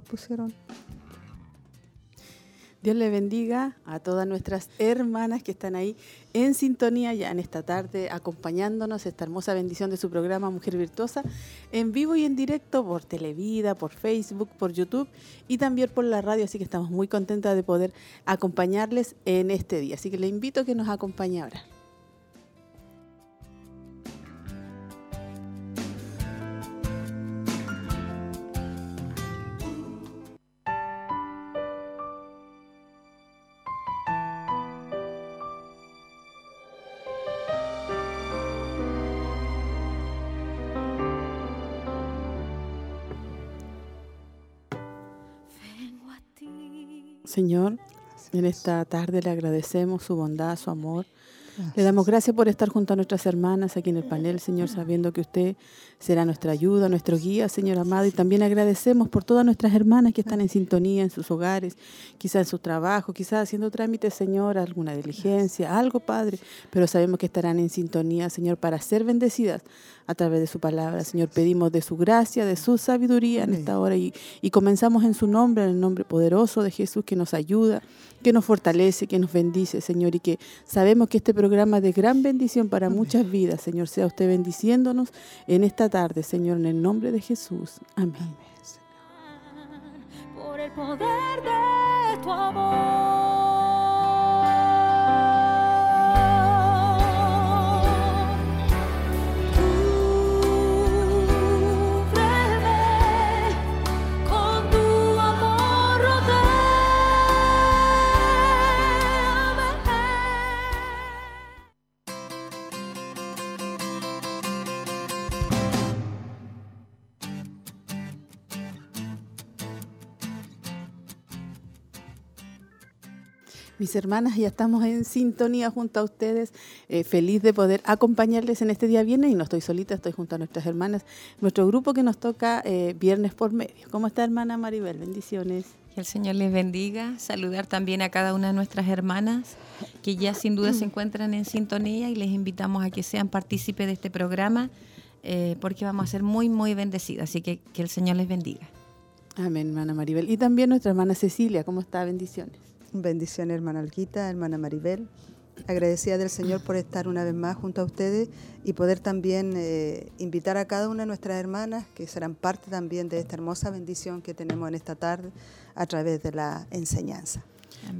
Pusieron Dios le bendiga a todas nuestras hermanas que están ahí en sintonía ya en esta tarde, acompañándonos esta hermosa bendición de su programa Mujer Virtuosa, en vivo y en directo por Televida, por Facebook, por YouTube y también por la radio. Así que estamos muy contentas de poder acompañarles en este día. Así que le invito a que nos acompañe ahora. Señor, en esta tarde le agradecemos su bondad, su amor. Le damos gracias por estar junto a nuestras hermanas aquí en el panel, Señor, sabiendo que usted será nuestra ayuda, nuestro guía, Señor amado. Y también agradecemos por todas nuestras hermanas que están en sintonía en sus hogares, quizás en su trabajo, quizás haciendo trámites, Señor, alguna diligencia, algo, Padre. Pero sabemos que estarán en sintonía, Señor, para ser bendecidas a través de su palabra. Señor, pedimos de su gracia, de su sabiduría en esta hora y, y comenzamos en su nombre, en el nombre poderoso de Jesús que nos ayuda, que nos fortalece, que nos bendice, Señor, y que sabemos que este programa es de gran bendición para muchas vidas, Señor, sea usted bendiciéndonos en esta tarde, Señor, en el nombre de Jesús. Amén. Por el poder de tu amor. Mis hermanas, ya estamos en sintonía junto a ustedes, eh, feliz de poder acompañarles en este día viernes y no estoy solita, estoy junto a nuestras hermanas, nuestro grupo que nos toca eh, viernes por medio. ¿Cómo está hermana Maribel? Bendiciones. Que el Señor les bendiga, saludar también a cada una de nuestras hermanas que ya sin duda se encuentran en sintonía y les invitamos a que sean partícipes de este programa eh, porque vamos a ser muy, muy bendecidas. Así que que el Señor les bendiga. Amén, hermana Maribel. Y también nuestra hermana Cecilia, ¿cómo está? Bendiciones. Bendiciones, hermana Alquita, hermana Maribel. Agradecida del Señor por estar una vez más junto a ustedes y poder también eh, invitar a cada una de nuestras hermanas que serán parte también de esta hermosa bendición que tenemos en esta tarde a través de la enseñanza.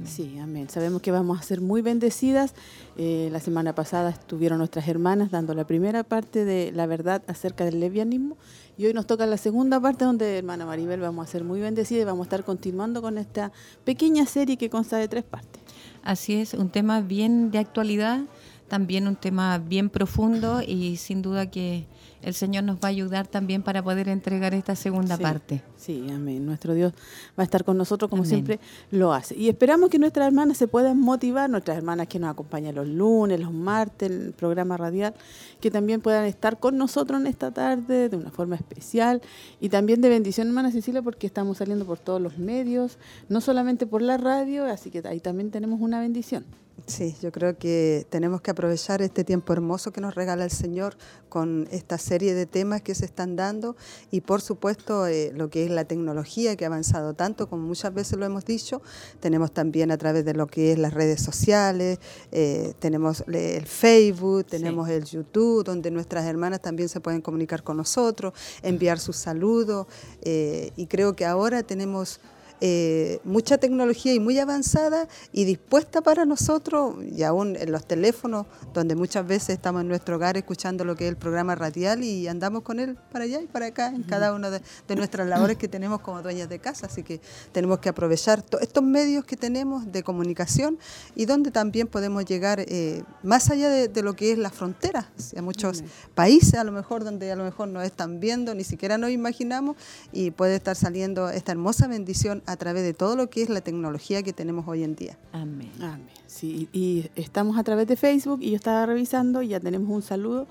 Sí, amén. Sabemos que vamos a ser muy bendecidas. Eh, la semana pasada estuvieron nuestras hermanas dando la primera parte de la verdad acerca del levianismo y hoy nos toca la segunda parte donde, hermana Maribel, vamos a ser muy bendecidas y vamos a estar continuando con esta pequeña serie que consta de tres partes. Así es, un tema bien de actualidad, también un tema bien profundo y sin duda que el Señor nos va a ayudar también para poder entregar esta segunda parte. Sí, amén. Nuestro Dios va a estar con nosotros como siempre lo hace. Y esperamos que nuestras hermanas se puedan motivar, nuestras hermanas que nos acompañan los lunes, los martes en el programa radial, que también puedan estar con nosotros en esta tarde de una forma especial y también de bendición, hermana Cecilia, porque estamos saliendo por todos los medios, no solamente por la radio, así que ahí también tenemos una bendición. Sí, yo creo que tenemos que aprovechar este tiempo hermoso que nos regala el Señor con esta serie de temas que se están dando y por supuesto eh, lo que es la tecnología que ha avanzado tanto como muchas veces lo hemos dicho, tenemos también a través de lo que es las redes sociales, eh, tenemos el Facebook, tenemos el YouTube, donde nuestras hermanas también se pueden comunicar con nosotros, enviar sus saludos eh, y creo que ahora tenemos eh, mucha tecnología y muy avanzada y dispuesta para nosotros, y aún en los teléfonos, donde muchas veces estamos en nuestro hogar escuchando lo que es el programa radial y andamos con él para allá y para acá en cada una de, nuestras labores que tenemos como dueñas de casa. Así que tenemos que aprovechar estos medios que tenemos de comunicación y donde también podemos llegar eh, más allá de, lo que es la frontera, a muchos países a lo mejor donde a lo mejor no están viendo, ni siquiera nos imaginamos y puede estar saliendo esta hermosa bendición a través de todo lo que es la tecnología que tenemos hoy en día. Amén. Amén. Sí, y estamos a través de Facebook y yo estaba revisando y ya tenemos un saludo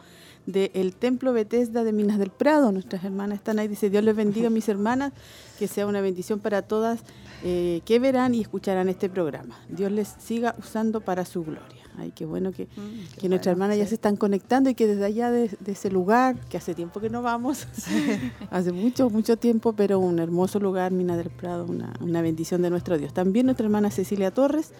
del Templo Bethesda de Minas del Prado. Nuestras hermanas están ahí. Dice, Dios les bendiga, mis hermanas, que sea una bendición para todas eh, que verán y escucharán este programa. Dios les siga usando para su gloria. Ay, qué bueno que, mm, que hermanas ya se están conectando y que desde allá de, ese lugar, que hace tiempo que no vamos, hace mucho, mucho tiempo, pero un hermoso lugar, Mina del Prado, una, una bendición de nuestro Dios. También nuestra hermana Cecilia Torres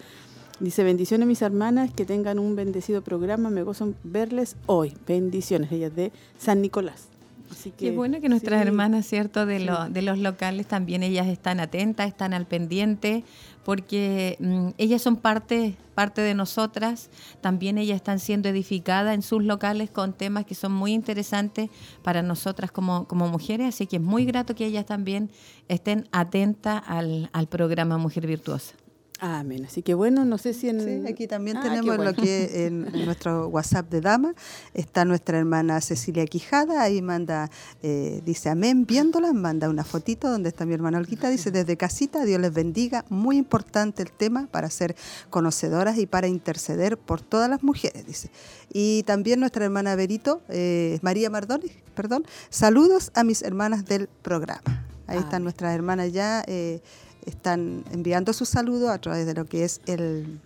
dice, bendiciones mis hermanas, que tengan un bendecido programa, me gozo verles hoy. Bendiciones, ellas de San Nicolás. Así que, Qué bueno que nuestras hermanas, ¿cierto? De, de los locales también ellas están atentas, están al pendiente, porque mm, ellas son parte, parte de nosotras, también ellas están siendo edificadas en sus locales con temas que son muy interesantes para nosotras como, como mujeres, así que es muy grato que ellas también estén atentas al, al programa Mujer Virtuosa. Amén. Así que bueno, no sé si en... Sí, aquí también ah, tenemos lo que en, nuestro WhatsApp de Dama está nuestra hermana Cecilia Quijada, ahí manda, eh, dice amén, viéndola, manda una fotito donde está mi hermana Olguita, dice desde casita, Dios les bendiga, muy importante el tema para ser conocedoras y para interceder por todas las mujeres, dice. Y también nuestra hermana Berito, eh, María Mardones, perdón, saludos a mis hermanas del programa. Ahí están nuestras hermanas ya. Eh, están enviando su saludo a través de lo que es el,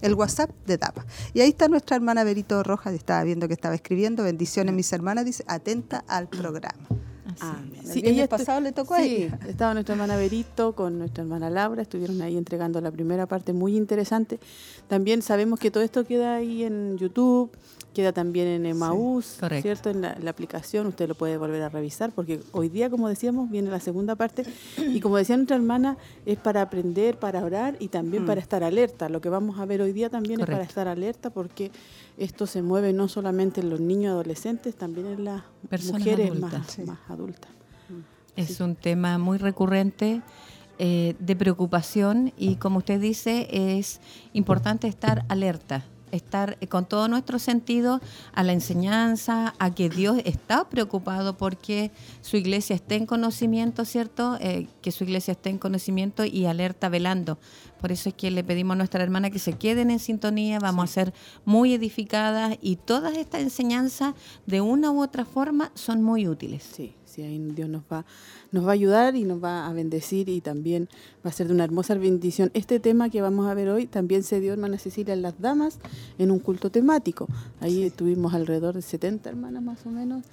el WhatsApp de Tapa. Y ahí está nuestra hermana Berito Rojas, estaba viendo que estaba escribiendo, bendiciones mis hermanas, dice, atenta al programa. Ah, sí, el pasado le tocó a ella. Estaba nuestra hermana Berito con nuestra hermana Laura, estuvieron ahí entregando la primera parte muy interesante. También sabemos que todo esto queda ahí en YouTube, queda también en Emaús, ¿cierto? En la, aplicación, usted lo puede volver a revisar, porque hoy día, como decíamos, viene la segunda parte, y como decía nuestra hermana, es para aprender, para orar y también mm. para estar alerta. Lo que vamos a ver hoy día también es para estar alerta, porque esto se mueve no solamente en los niños adolescentes, también en las mujeres más, adultas. Es un tema muy recurrente. Eh, de preocupación y como usted dice es importante estar alerta estar con todo nuestro sentido a la enseñanza, a que Dios está preocupado porque su iglesia esté en conocimiento, ¿cierto? Eh, que su iglesia esté en conocimiento y alerta velando. Por eso es que le pedimos a nuestra hermana que se queden en sintonía, vamos a ser muy edificadas y todas estas enseñanzas de una u otra forma son muy útiles. Sí, sí, ahí Dios nos va nos va a ayudar y nos va a bendecir y también va a ser de una hermosa bendición. Este tema que vamos a ver hoy también se dio, hermana Cecilia, en las damas, en un culto temático. Ahí tuvimos alrededor de 70 hermanas más o menos.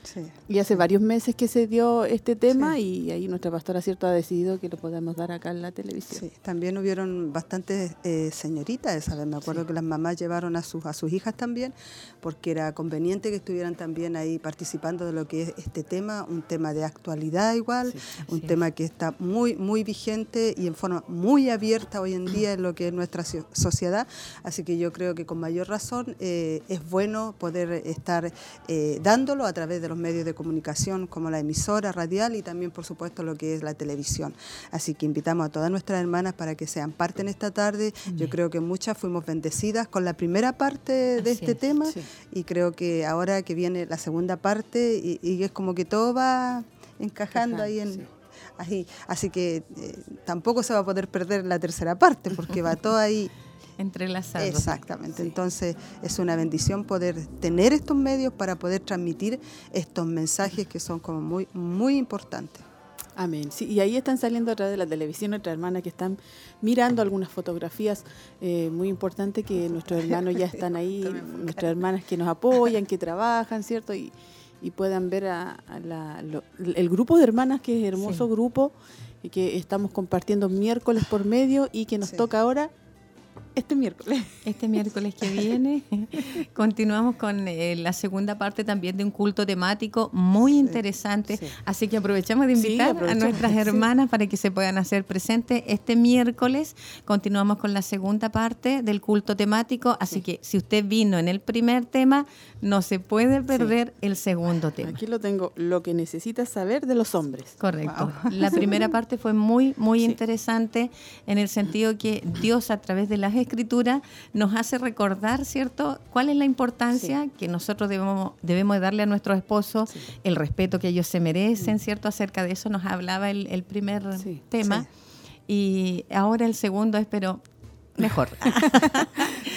Y hace varios meses que se dio este tema y ahí nuestra pastora, cierto, ha decidido que lo podamos dar acá en la televisión. También hubieron bastantes eh, señoritas, ¿sabes? Me acuerdo que las mamás llevaron a sus, a sus hijas también, porque era conveniente que estuvieran también ahí participando de lo que es este tema, un tema de actualidad igual, un tema que está muy, muy vigente y en forma muy abierta hoy en día en lo que es nuestra sociedad. Así que yo creo que con mayor razón eh, es bueno poder estar eh, dándolo a través de los medios de comunicación como la emisora radial y también, por supuesto, lo que es la televisión. Así que invitamos a todas nuestras hermanas para que sean parte en esta tarde. Yo creo que muchas fuimos bendecidas con la primera parte de este tema y creo que ahora que viene la segunda parte y, es como que todo va encajando ahí en... Así, que eh, tampoco se va a poder perder la tercera parte porque va todo ahí entrelazado. Exactamente. Entonces es una bendición poder tener estos medios para poder transmitir estos mensajes que son como muy muy importantes. Amén. Sí, y ahí están saliendo a través de la televisión nuestras hermanas que están mirando algunas fotografías eh, muy importantes que nuestros hermanos ya están ahí, nuestras hermanas que nos apoyan, que trabajan, ¿cierto? Y, y puedan ver a, el grupo de hermanas, que es hermoso grupo, y que estamos compartiendo miércoles por medio y que nos toca ahora este miércoles. Este miércoles que viene continuamos con eh, la segunda parte también de un culto temático muy interesante. sí. Así que aprovechamos de Sí, invitar a aprovechamos, nuestras sí. hermanas para que se puedan hacer presentes este miércoles. Continuamos con la segunda parte del culto temático. Así que si usted vino en el primer tema, no se puede perder el segundo tema. Aquí lo tengo, lo que necesitas saber de los hombres. Correcto. La primera parte fue muy, muy Sí. interesante en el sentido que Dios a través de las escrituras nos hace recordar, ¿cierto?, cuál es la importancia que nosotros debemos, debemos de darle a nuestros esposos, el respeto que ellos se merecen, ¿cierto? Acerca de eso nos hablaba el, el primer Sí. tema. Y ahora el segundo es, pero mejor.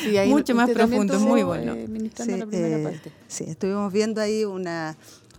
Sí, ahí Mucho más profundo, muy bueno. eh, ministrando Sí, la primera eh, parte. sí, estuvimos viendo ahí una,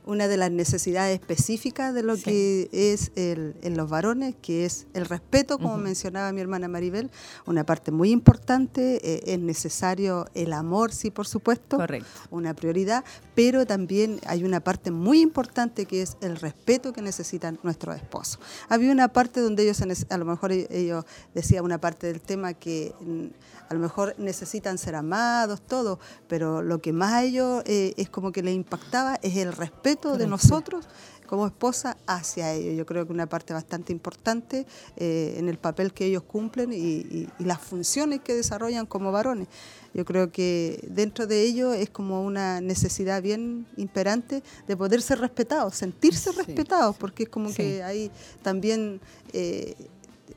una de las necesidades específicas de lo Sí. que es el, en los varones, que es el respeto, como mencionaba mi hermana Maribel, una parte muy importante, eh, es necesario el amor, sí, por supuesto, Correcto. una prioridad, pero también hay una parte muy importante que es el respeto que necesitan nuestros esposos. Había una parte donde ellos, a lo mejor ellos decían una parte del tema que mm, a lo mejor necesitan ser amados, todo, pero lo que más a ellos eh, es como que les impactaba es el respeto de nosotros como esposa hacia ellos. Yo creo que una parte bastante importante eh, en el papel que ellos cumplen y, y- y las funciones que desarrollan como varones. Yo creo que dentro de ello es como una necesidad bien imperante de poder ser respetados, sentirse Sí, respetados, porque es como Sí. que ahí también eh,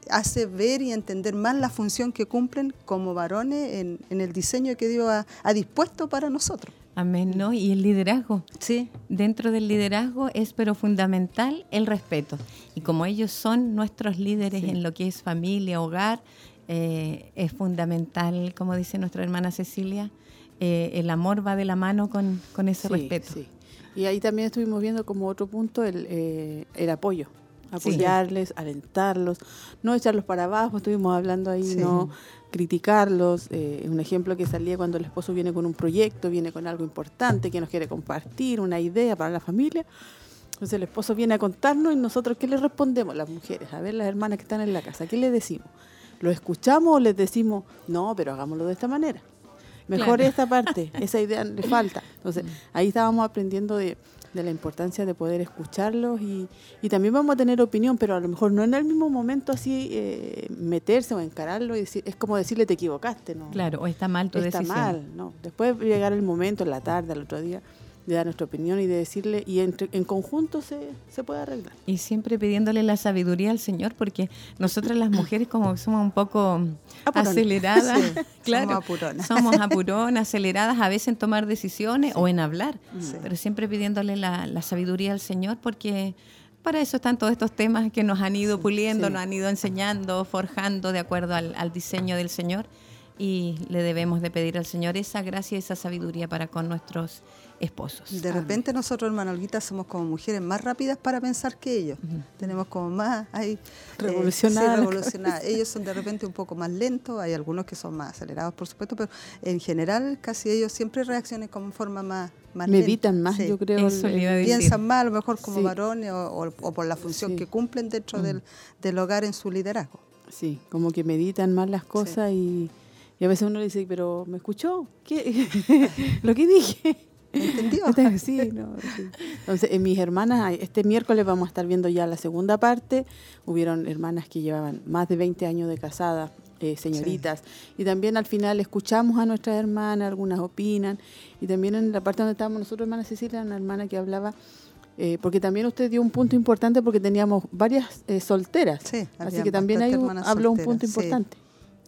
hace ver y entender más la función que cumplen como varones en, en el diseño que Dios ha, ha dispuesto para nosotros. Amén, ¿no? Y el liderazgo. Sí, Dentro del liderazgo es pero fundamental el respeto. Y como ellos son nuestros líderes en lo que es familia, hogar, eh, es fundamental, como dice nuestra hermana Cecilia, eh, el amor va de la mano con, con ese Sí, respeto. sí. Y ahí también estuvimos viendo como otro punto el, eh, el apoyo. Apoyarles, alentarlos, no echarlos para abajo, estuvimos hablando ahí, Sí. no criticarlos. eh, un ejemplo que salía cuando el esposo viene con un proyecto, viene con algo importante que nos quiere compartir, una idea para la familia. Entonces el esposo viene a contarnos y nosotros, ¿qué le respondemos las mujeres? A ver, las hermanas que están en la casa, ¿qué le decimos? ¿Lo escuchamos o les decimos, no, pero hagámoslo de esta manera? Mejor Claro. esta parte, esa idea le falta. Entonces, ahí estábamos aprendiendo de, de la importancia de poder escucharlos y, y también vamos a tener opinión, pero a lo mejor no en el mismo momento así eh, meterse o encararlo y decir, es como decirle te equivocaste, ¿no? Claro, o está mal tu Está decisión. mal, ¿no? Después llegar el momento, en la tarde, al otro día, de dar nuestra opinión y de decirle, y entre- en conjunto se, se puede arreglar. Y siempre pidiéndole la sabiduría al Señor, porque nosotras las mujeres como somos un poco Apuronas. aceleradas, Sí, claro, somos apuronas. somos apuronas, aceleradas a veces en tomar decisiones o en hablar, Sí. pero siempre pidiéndole la, la sabiduría al Señor, porque para eso están todos estos temas que nos han ido puliendo, sí. nos han ido enseñando, forjando de acuerdo al, al diseño del Señor, y le debemos de pedir al Señor esa gracia esa sabiduría para con nuestros esposos. De repente nosotros, hermano Olguita, somos como mujeres más rápidas para pensar que ellos. Tenemos como más ahí... eh, Revolucionadas. sí, revolucionadas. ellos son de repente un poco más lentos, hay algunos que son más acelerados, por supuesto, pero en general casi ellos siempre reaccionan como forma más, más lenta. Meditan más, Sí. yo creo. Eso le iba a el- decir. Piensan más a lo mejor como Sí. varones o, o- o por la función Sí. que cumplen dentro del, del hogar en su liderazgo. Sí, como que meditan más las cosas y, y a veces uno le dice, pero ¿me escuchó? ¿Qué? Lo que dije. ¿Entendió? Sí, no, sí. Entonces, en mis hermanas, este miércoles vamos a estar viendo ya la segunda parte. Hubieron hermanas que llevaban más de 20 años de casadas, eh, señoritas. Y también al final escuchamos a nuestras hermanas, algunas opinan. Y también en la parte donde estábamos nosotros, hermana Cecilia, una hermana que hablaba, eh, porque también usted dio un punto importante porque teníamos varias eh, solteras. Sí, Así que también ahí habló un punto sí.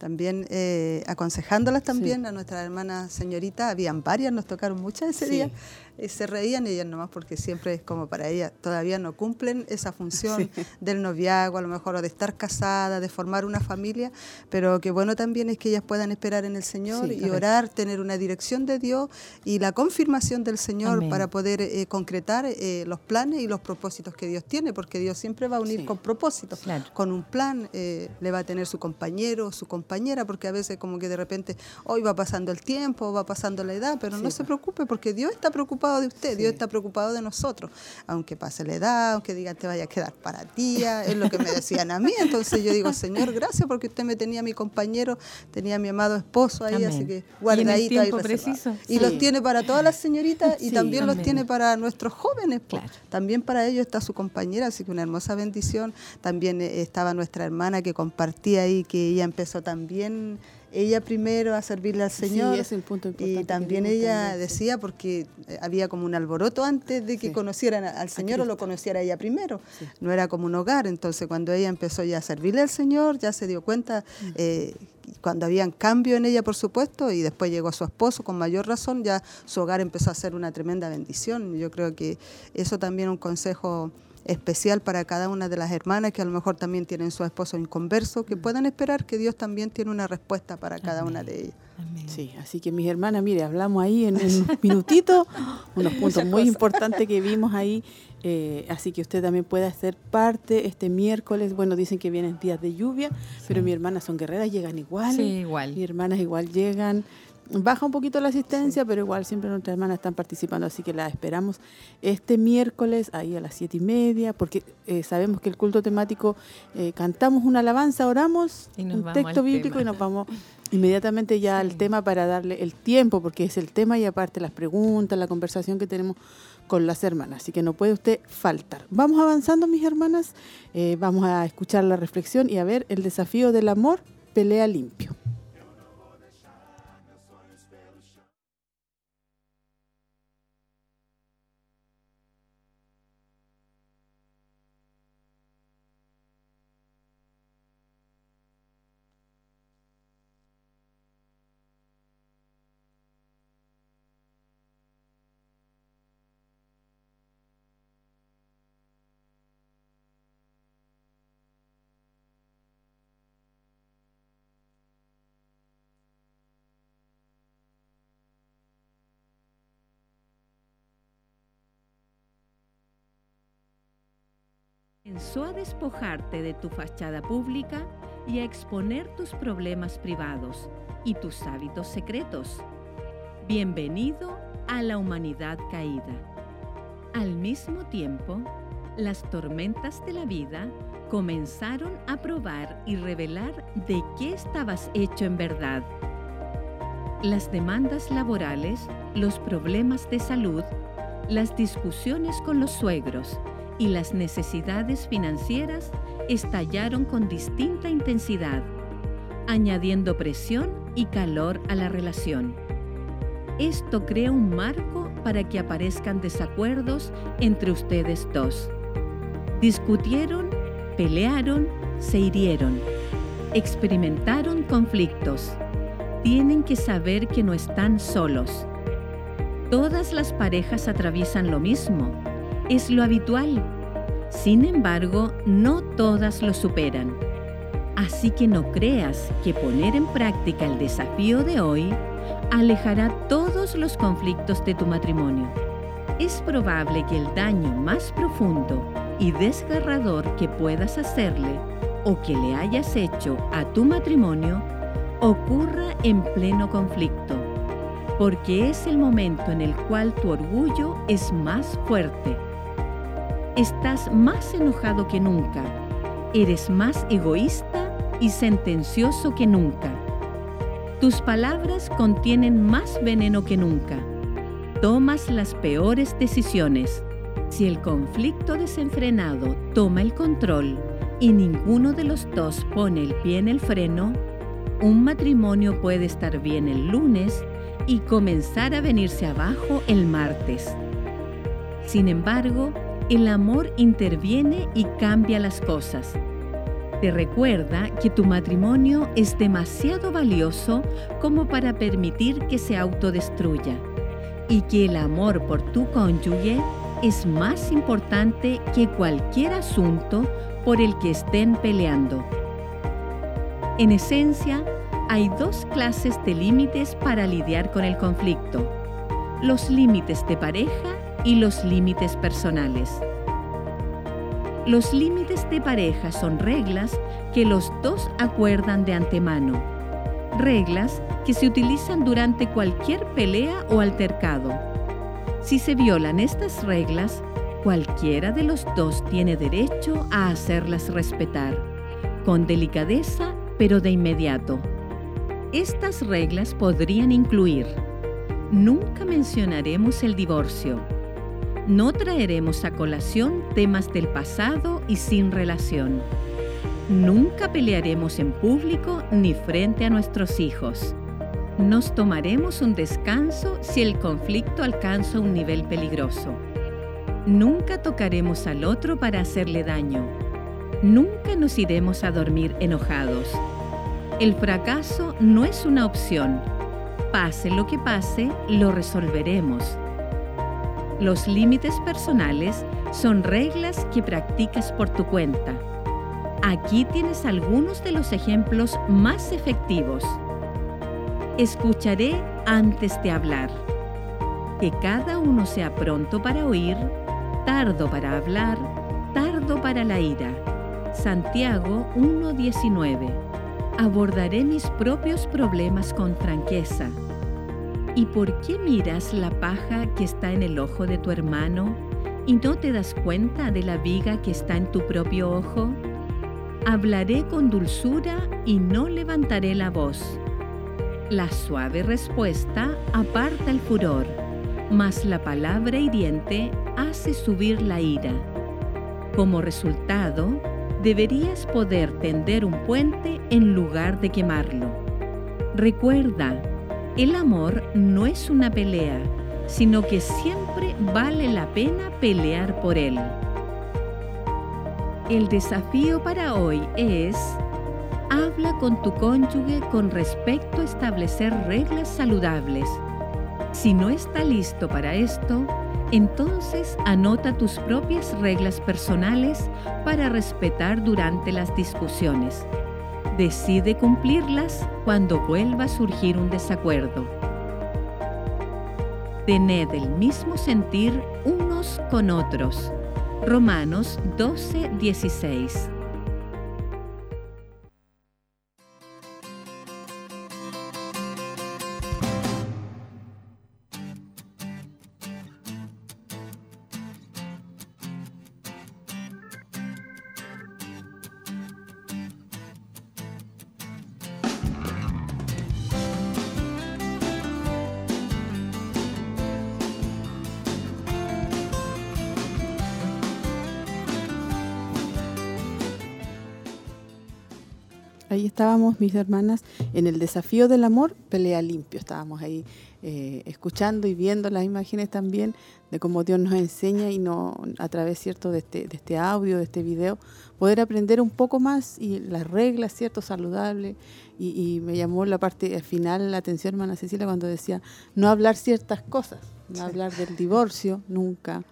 También eh, aconsejándolas también a nuestras hermanas señoritas, habían varias, nos tocaron muchas ese Sí. día, eh, se reían ellas nomás porque siempre es como para ellas, todavía no cumplen esa función del noviazgo, a lo mejor, o de estar casada, de formar una familia, pero que bueno también es que ellas puedan esperar en el Señor Sí, y correcto. orar, tener una dirección de Dios y la confirmación del Señor Amén. para poder eh, concretar eh, los planes y los propósitos que Dios tiene, porque Dios siempre va a unir Sí. con propósitos Claro. con un plan, le va a tener su compañero, su compañera, porque a veces como que de repente hoy va pasando el tiempo, va pasando la edad, pero no se preocupe porque Dios está preocupado preocupado de usted, Dios está preocupado de nosotros. Aunque pase la edad, aunque digan te vaya a quedar para tía, es lo que me decían a mí. Entonces yo digo, Señor, gracias porque usted me tenía a mi compañero, tenía a mi amado esposo ahí, así que guardadito ahí. Preciso. Y los tiene para todas las señoritas y también los tiene para nuestros jóvenes. También para ellos está su compañera, así que una hermosa bendición. También eh, estaba nuestra hermana que compartía ahí, que ella empezó también ella primero a servirle al Señor. es el punto Y también ella decía, porque eh, había como un alboroto antes de que conocieran al Señor o lo conociera ella primero. No era como un hogar. Entonces, cuando ella empezó ya a servirle al Señor, ya se dio cuenta. Mm. Eh, cuando habían cambio en ella, por supuesto, y después llegó su esposo con mayor razón, ya su hogar empezó a ser una tremenda bendición. Yo creo que eso también es un consejo especial para cada una de las hermanas que a lo mejor también tienen su esposo inconverso, que mm. puedan esperar que Dios también tiene una respuesta para cada una de ellas. Sí, así que mis hermanas, mire, hablamos ahí en un minutito, unos puntos muy importantes que vimos ahí, eh, así que usted también puede hacer parte este miércoles, bueno, dicen que vienen días de lluvia, pero mis hermanas son guerreras, llegan igual, sí, igual. mis hermanas igual llegan, Baja un poquito la asistencia, pero igual siempre nuestras hermanas están participando, así que la esperamos este miércoles ahí a las siete y media, porque eh, sabemos que el culto temático eh, cantamos una alabanza, oramos un texto bíblico y nos vamos inmediatamente ya al tema para darle el tiempo, porque es el tema y aparte las preguntas, la conversación que tenemos con las hermanas, así que no puede usted faltar. Vamos avanzando, mis hermanas, eh, vamos a escuchar la reflexión y a ver el desafío del amor, pelea limpio. Comenzó a despojarte de tu fachada pública y a exponer tus problemas privados y tus hábitos secretos. Bienvenido a la humanidad caída. Al mismo tiempo, las tormentas de la vida comenzaron a probar y revelar de qué estabas hecho en verdad. Las demandas laborales, los problemas de salud, las discusiones con los suegros, y las necesidades financieras estallaron con distinta intensidad, añadiendo presión y calor a la relación. Esto crea un marco para que aparezcan desacuerdos entre ustedes dos. Discutieron, pelearon, se hirieron, experimentaron conflictos. Tienen que saber que no están solos. Todas las parejas atraviesan lo mismo es lo habitual. Sin embargo, no todas lo superan. Así que no creas que poner en práctica el desafío de hoy alejará todos los conflictos de tu matrimonio. Es probable que el daño más profundo y desgarrador que puedas hacerle o que le hayas hecho a tu matrimonio ocurra en pleno conflicto, porque es el momento en el cual tu orgullo es más fuerte Estás más enojado que nunca. Eres más egoísta y sentencioso que nunca. Tus palabras contienen más veneno que nunca. Tomas las peores decisiones. Si el conflicto desenfrenado toma el control y ninguno de los dos pone el pie en el freno, un matrimonio puede estar bien el lunes y comenzar a venirse abajo el martes. Sin embargo, el amor interviene y cambia las cosas. Te recuerda que tu matrimonio es demasiado valioso como para permitir que se autodestruya y que el amor por tu cónyuge es más importante que cualquier asunto por el que estén peleando. En esencia, hay dos clases de límites para lidiar con el conflicto. Los límites de pareja y los límites personales. Los límites de pareja son reglas que los dos acuerdan de antemano. Reglas que se utilizan durante cualquier pelea o altercado. Si se violan estas reglas, cualquiera de los dos tiene derecho a hacerlas respetar, con delicadeza pero de inmediato. Estas reglas podrían incluir, nunca mencionaremos el divorcio, no traeremos a colación temas del pasado y sin relación, nunca pelearemos en público ni frente a nuestros hijos, nos tomaremos un descanso si el conflicto alcanza un nivel peligroso. Nunca tocaremos al otro para hacerle daño. Nunca nos iremos a dormir enojados. El fracaso no es una opción. Pase lo que pase, lo resolveremos. Los límites personales son reglas que practicas por tu cuenta. Aquí tienes algunos de los ejemplos más efectivos. Escucharé antes de hablar. Que cada uno sea pronto para oír tardo para hablar, tardo para la ira. Santiago 1.19. Abordaré mis propios problemas con franqueza. ¿Y por qué miras la paja que está en el ojo de tu hermano y no te das cuenta de la viga que está en tu propio ojo? Hablaré con dulzura y no levantaré la voz. La suave respuesta aparta el furor mas la palabra hiriente hace subir la ira. Como resultado, deberías poder tender un puente en lugar de quemarlo. Recuerda, el amor no es una pelea, sino que siempre vale la pena pelear por él. El desafío para hoy es, habla con tu cónyuge con respecto a establecer reglas saludables si no está listo para esto, entonces anota tus propias reglas personales para respetar durante las discusiones. Decide cumplirlas cuando vuelva a surgir un desacuerdo. Tened el mismo sentir unos con otros. Romanos 12, 16. Mis hermanas, en el desafío del amor, pelea limpio. Estábamos ahí eh, escuchando y viendo las imágenes también de cómo Dios nos enseña y no a través cierto de este, de este audio, de este video, poder aprender un poco más y las reglas, cierto, saludables. Y, me llamó la parte final la atención, hermana Cecilia, cuando decía no hablar ciertas cosas, no hablar del divorcio, nunca.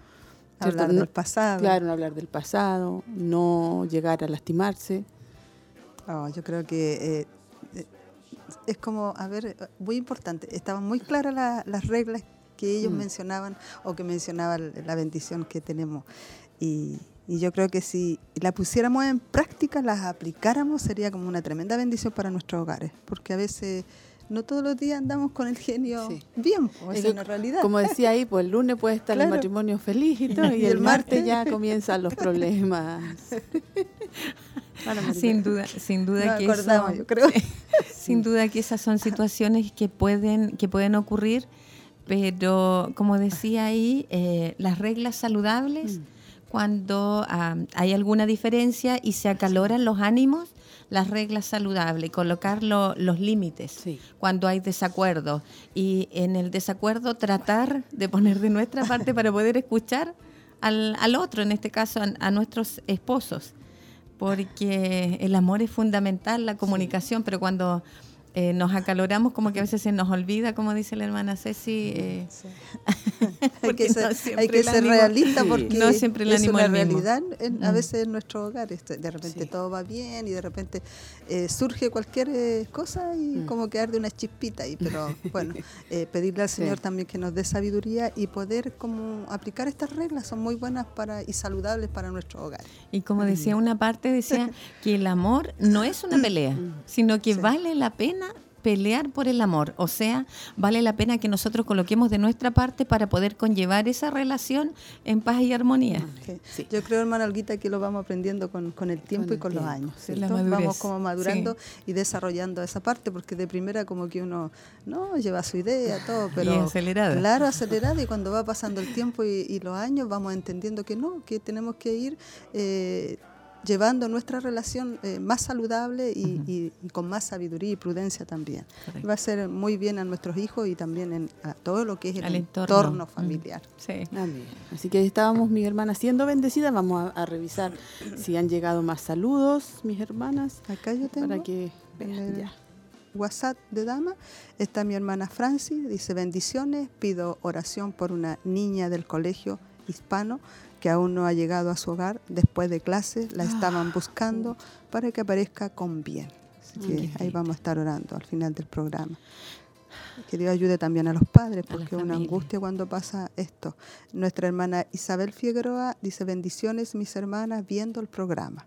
Hablar del pasado. Claro, no hablar del pasado, no llegar a lastimarse yo creo que eh, es como, a ver, muy importante. Estaban muy claras las reglas que ellos mm. mencionaban o que mencionaba la bendición que tenemos. Y, yo creo que si la pusiéramos en práctica, las aplicáramos, sería como una tremenda bendición para nuestros hogares. Porque a veces no todos los días andamos con el genio bien, pues, es una realidad. Como decía ahí, pues el lunes puede estar el matrimonio feliz y todo, y, el martes ya comienzan los problemas. sin duda, sin duda que eso, yo creo. sin duda que esas son situaciones que pueden, que pueden ocurrir, pero como decía ahí, eh, las reglas saludables, mm. cuando ah, hay alguna diferencia y se acaloran los ánimos, las reglas saludables, colocar los límites cuando hay desacuerdo. Y en el desacuerdo tratar de poner de nuestra parte para poder escuchar al, al otro, en este caso a nuestros esposos porque el amor es fundamental, la comunicación, pero cuando eh, nos acaloramos como que a veces se nos olvida, como dice la hermana Ceci. Eh, hay que ser, hay que ser realista porque no siempre el es una realidad a mm. veces en nuestro hogar. Este, de repente todo va bien y de repente eh, surge cualquier cosa y mm. como quedar de una chispita. Y, pero bueno, pedirle al Señor también que nos dé sabiduría y poder como aplicar estas reglas son muy buenas para y saludables para nuestro hogar. Y como decía una parte, decía que el amor no es una pelea, sino que vale la pena pelear por el amor. O sea, vale la pena que nosotros coloquemos de nuestra parte para poder conllevar esa relación en paz y armonía. Yo creo, hermana Olguita, que lo vamos aprendiendo con, el tiempo y con los años. Vamos como madurando y desarrollando esa parte, porque de primera como que uno no lleva su idea, todo, pero... Y acelerada. Claro, acelerada, y cuando va pasando el tiempo y, los años vamos entendiendo que no, que tenemos que ir... Eh, llevando nuestra relación eh, más saludable y, con más sabiduría y prudencia también. Va a ser muy bien a nuestros hijos y también en, a todo lo que es el entorno, familiar. Sí. Así que estábamos, mis hermanas, siendo bendecidas. Vamos a, revisar si han llegado más saludos, mis hermanas. Acá yo tengo. Para que WhatsApp de Dama está mi hermana Francis, dice bendiciones, pido oración por una niña del colegio hispano que aún no ha llegado a su hogar después de clases, la estaban ah. buscando para que aparezca con bien. Así que ahí vamos a estar orando al final del programa. Que Dios ayude también a los padres, porque es una angustia cuando pasa esto. Nuestra hermana Isabel Figueroa dice, bendiciones mis hermanas viendo el programa.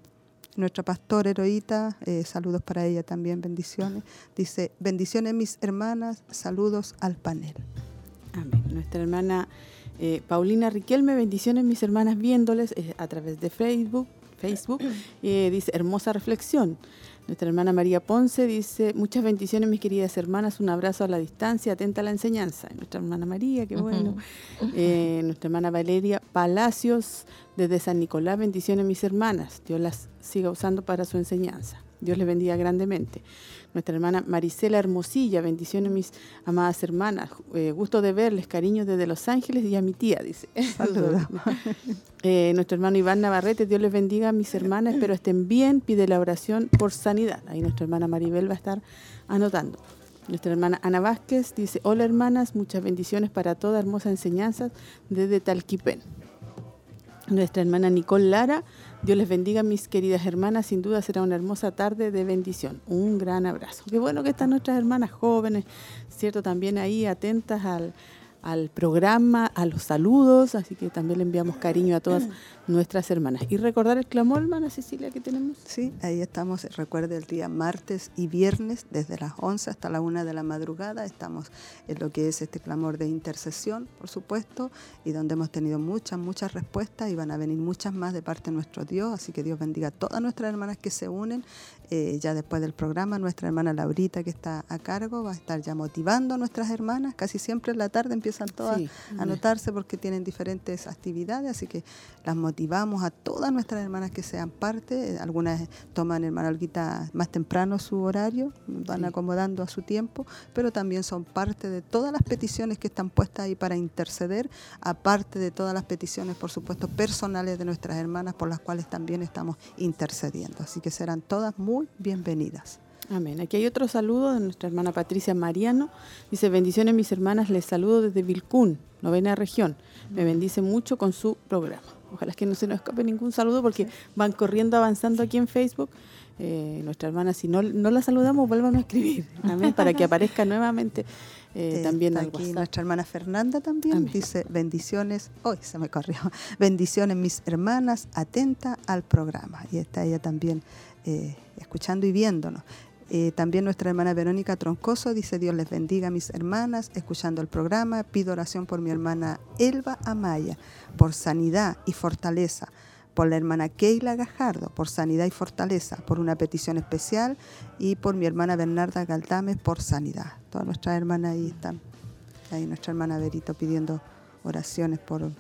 Nuestra pastora heroíta, eh, saludos para ella también, bendiciones. Dice, bendiciones mis hermanas, saludos al panel. Amén. Nuestra hermana eh, Paulina Riquelme, bendiciones mis hermanas viéndoles eh, a través de Facebook. Facebook eh, dice, hermosa reflexión. Nuestra hermana María Ponce dice, muchas bendiciones mis queridas hermanas, un abrazo a la distancia, atenta a la enseñanza. Nuestra hermana María, qué bueno. nuestra hermana Valeria Palacios, desde San Nicolás, bendiciones mis hermanas. Dios las siga usando para su enseñanza. Dios les bendiga grandemente nuestra hermana Marisela Hermosilla, bendiciones mis amadas hermanas, eh, gusto de verles, cariño desde Los Ángeles y a mi tía, dice. eh, nuestro hermano Iván Navarrete, Dios les bendiga a mis hermanas, espero estén bien, pide la oración por sanidad. Ahí nuestra hermana Maribel va a estar anotando. Nuestra hermana Ana Vázquez dice, hola hermanas, muchas bendiciones para toda hermosa enseñanza desde Talquipén. Nuestra hermana Nicole Lara, Dios les bendiga, mis queridas hermanas. Sin duda será una hermosa tarde de bendición. Un gran abrazo. Qué bueno que están nuestras hermanas jóvenes, ¿cierto? También ahí atentas al, al programa, a los saludos, así que también le enviamos cariño a todas nuestras hermanas. Y recordar el clamor, hermana Cecilia, que tenemos. Sí, ahí estamos, recuerde el día martes y viernes, desde las 11 hasta la 1 de la madrugada, estamos en lo que es este clamor de intercesión, por supuesto, y donde hemos tenido muchas, muchas respuestas y van a venir muchas más de parte de nuestro Dios, así que Dios bendiga a todas nuestras hermanas que se unen eh, ya después del programa, nuestra hermana Laurita, que está a cargo, va a estar ya motivando a nuestras hermanas. Casi siempre en la tarde empiezan todas a anotarse porque tienen diferentes actividades, así que las motivamos a todas nuestras hermanas que sean parte. Algunas toman, hermana Olguita, más temprano su horario, van acomodando a su tiempo, pero también son parte de todas las peticiones que están puestas ahí para interceder, aparte de todas las peticiones, por supuesto, personales de nuestras hermanas por las cuales también estamos intercediendo. Así que serán todas muy bienvenidas. Amén. Aquí hay otro saludo de nuestra hermana Patricia Mariano. Dice, bendiciones mis hermanas, les saludo desde Vilcún, novena región. Me bendice mucho con su programa. Ojalá que no se nos escape ningún saludo porque van corriendo, avanzando aquí en Facebook. Eh, nuestra hermana, si no, no la saludamos, vuelvan a escribir. Amén. Para que aparezca nuevamente eh, también aquí nuestra hermana Fernanda también dice bendiciones, hoy se me corrió, bendiciones mis hermanas, atenta al programa. Y está ella también eh, escuchando y viéndonos. Eh, también nuestra hermana Verónica Troncoso dice, Dios les bendiga mis hermanas, escuchando el programa. Pido oración por mi hermana Elba Amaya, por sanidad y fortaleza. Por la hermana Keila Gajardo, por sanidad y fortaleza. Por una petición especial. Y por mi hermana Bernarda Galdames, por sanidad. Todas nuestras hermanas ahí están. Ahí nuestra hermana Verito pidiendo oraciones por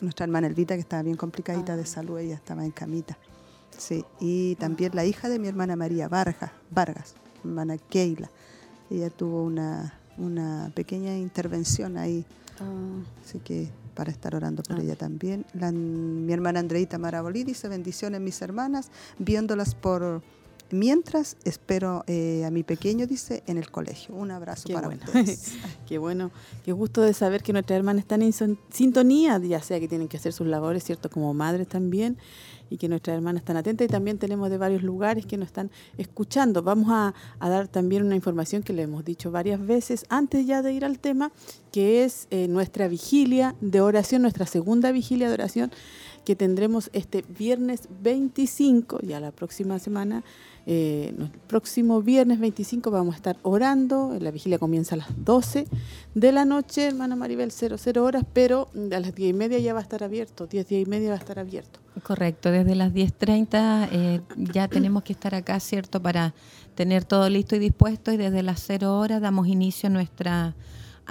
nuestra hermana Elvita, que estaba bien complicadita de salud. Ella estaba en camita. Sí, y también la hija de mi hermana María Vargas, Vargas, hermana Keila. Ella tuvo una, pequeña intervención ahí. Ah. Así que para estar orando por ah. ella también. mi hermana Andreita Marabolí dice bendiciones mis hermanas, viéndolas por mientras espero eh, a mi pequeño, dice, en el colegio. Un abrazo para bueno. qué bueno, qué gusto de saber que nuestras hermanas están en sintonía, ya sea que tienen que hacer sus labores, ¿cierto? Como madres también y que nuestras hermanas están atentas y también tenemos de varios lugares que nos están escuchando. Vamos a, dar también una información que le hemos dicho varias veces antes ya de ir al tema, que es eh, nuestra vigilia de oración, nuestra segunda vigilia de oración que tendremos este viernes 25, ya la próxima semana, eh, el próximo viernes 25 vamos a estar orando, la vigilia comienza a las 12 de la noche, hermana Maribel, 00 horas, pero a las 10 y media ya va a estar abierto, 10, 10 y media va a estar abierto. Correcto, desde las 10.30 eh, ya tenemos que estar acá, ¿cierto? Para tener todo listo y dispuesto y desde las 0 horas damos inicio a nuestra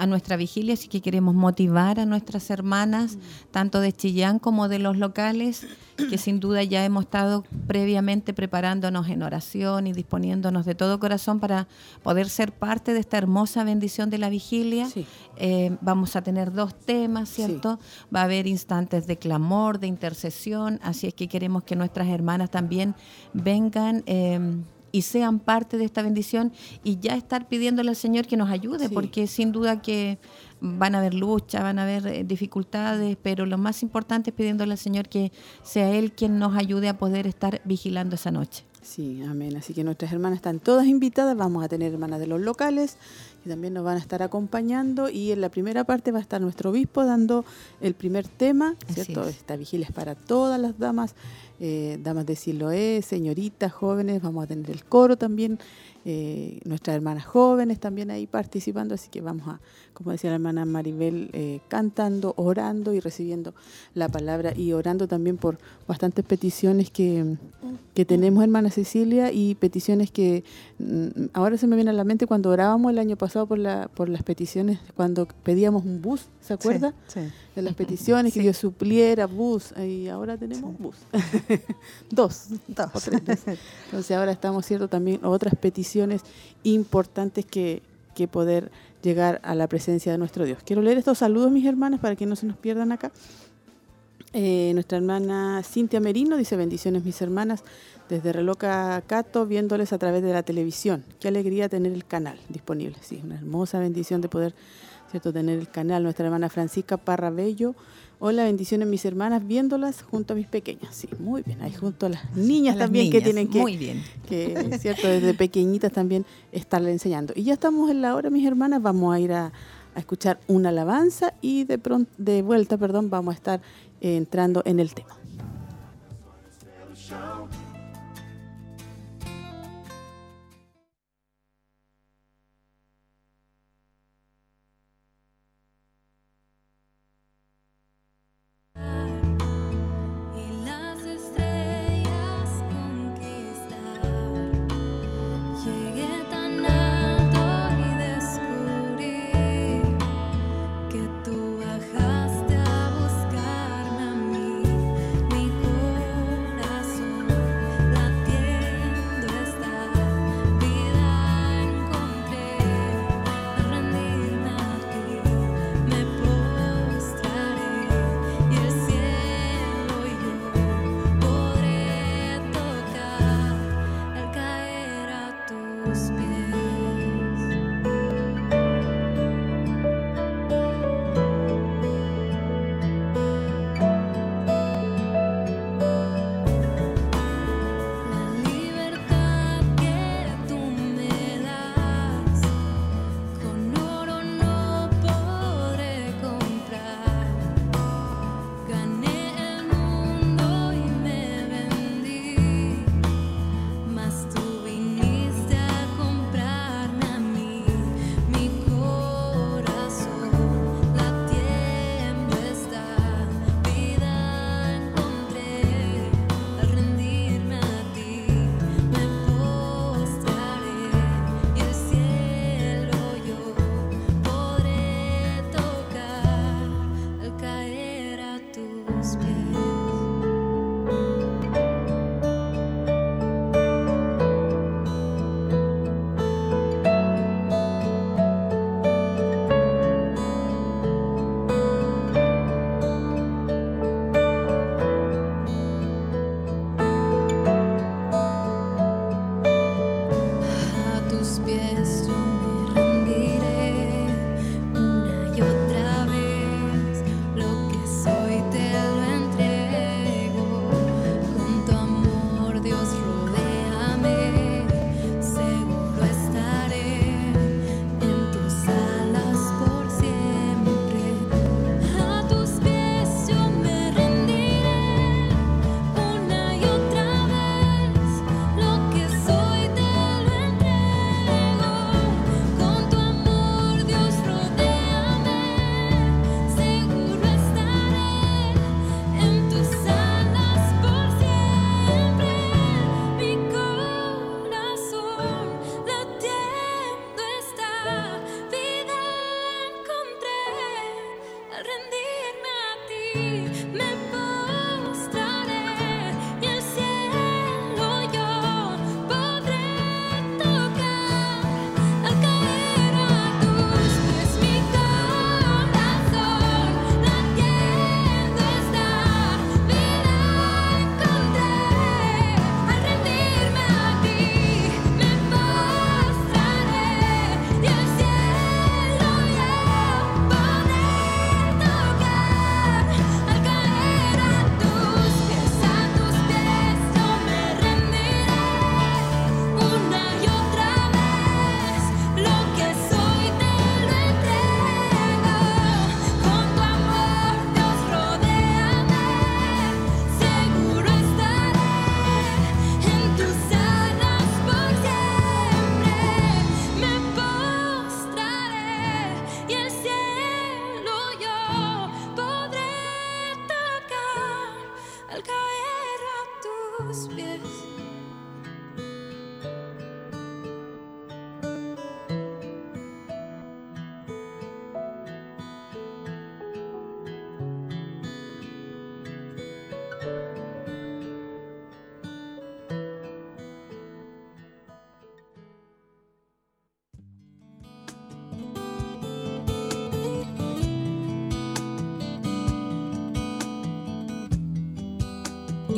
a nuestra vigilia, así que queremos motivar a nuestras hermanas, tanto de Chillán como de los locales, que sin duda ya hemos estado previamente preparándonos en oración y disponiéndonos de todo corazón para poder ser parte de esta hermosa bendición de la vigilia. Eh, vamos a tener dos temas, ¿cierto? Va a haber instantes de clamor, de intercesión, así es que queremos que nuestras hermanas también vengan. Eh, y sean parte de esta bendición y ya estar pidiéndole al Señor que nos ayude, porque sin duda que van a haber lucha, van a haber eh, dificultades, pero lo más importante es pidiéndole al Señor que sea Él quien nos ayude a poder estar vigilando esa noche. Sí, amén. Así que nuestras hermanas están todas invitadas, vamos a tener hermanas de los locales y también nos van a estar acompañando y en la primera parte va a estar nuestro obispo dando el primer tema, ¿cierto? Esta vigilia es para todas las damas eh, damas de Siloé, señoritas, jóvenes, vamos a tener el coro también, eh, nuestras hermanas jóvenes también ahí participando, así que vamos a, como decía la hermana Maribel, eh, cantando, orando y recibiendo la palabra y orando también por bastantes peticiones que, que tenemos, hermana Cecilia, y peticiones que mm, ahora se me viene a la mente cuando orábamos el año pasado por, la, por las peticiones, cuando pedíamos un bus, ¿se acuerda? Sí, De las peticiones, que Dios supliera bus, y ahora tenemos bus. Dos. Dos. Entonces ahora estamos cierto también otras peticiones importantes que, que poder llegar a la presencia de nuestro Dios. Quiero leer estos saludos, mis hermanas, para que no se nos pierdan acá. Eh, nuestra hermana Cintia Merino dice bendiciones mis hermanas desde Reloca Cato viéndoles a través de la televisión. Qué alegría tener el canal disponible. Sí, una hermosa bendición de poder cierto tener el canal. Nuestra hermana Francisca Parra Bello Hola, bendiciones mis hermanas, viéndolas junto a mis pequeñas. Sí, muy bien. Ahí junto a las niñas también que tienen que, muy bien. que cierto, desde pequeñitas también estarle enseñando. Y ya estamos en la hora, mis hermanas, vamos a ir a, escuchar una alabanza y de pronto, de vuelta, perdón, vamos a estar entrando en el tema.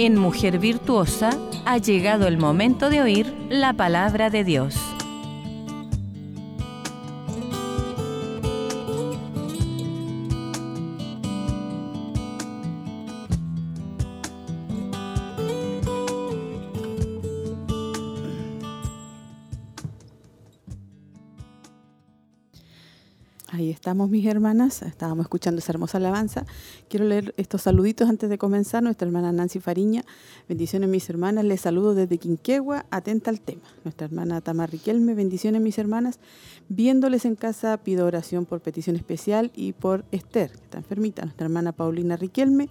En Mujer Virtuosa ha llegado el momento de oír la palabra de Dios. Mis hermanas. Estábamos escuchando esa hermosa alabanza. Quiero leer estos saluditos antes de comenzar. Nuestra hermana Nancy Fariña. Bendiciones, mis hermanas. Les saludo desde Quinquegua. Atenta al tema. Nuestra hermana Tamar Riquelme. Bendiciones, mis hermanas. Viéndoles en casa, pido oración por petición especial y por Esther, que está enfermita. Nuestra hermana Paulina Riquelme.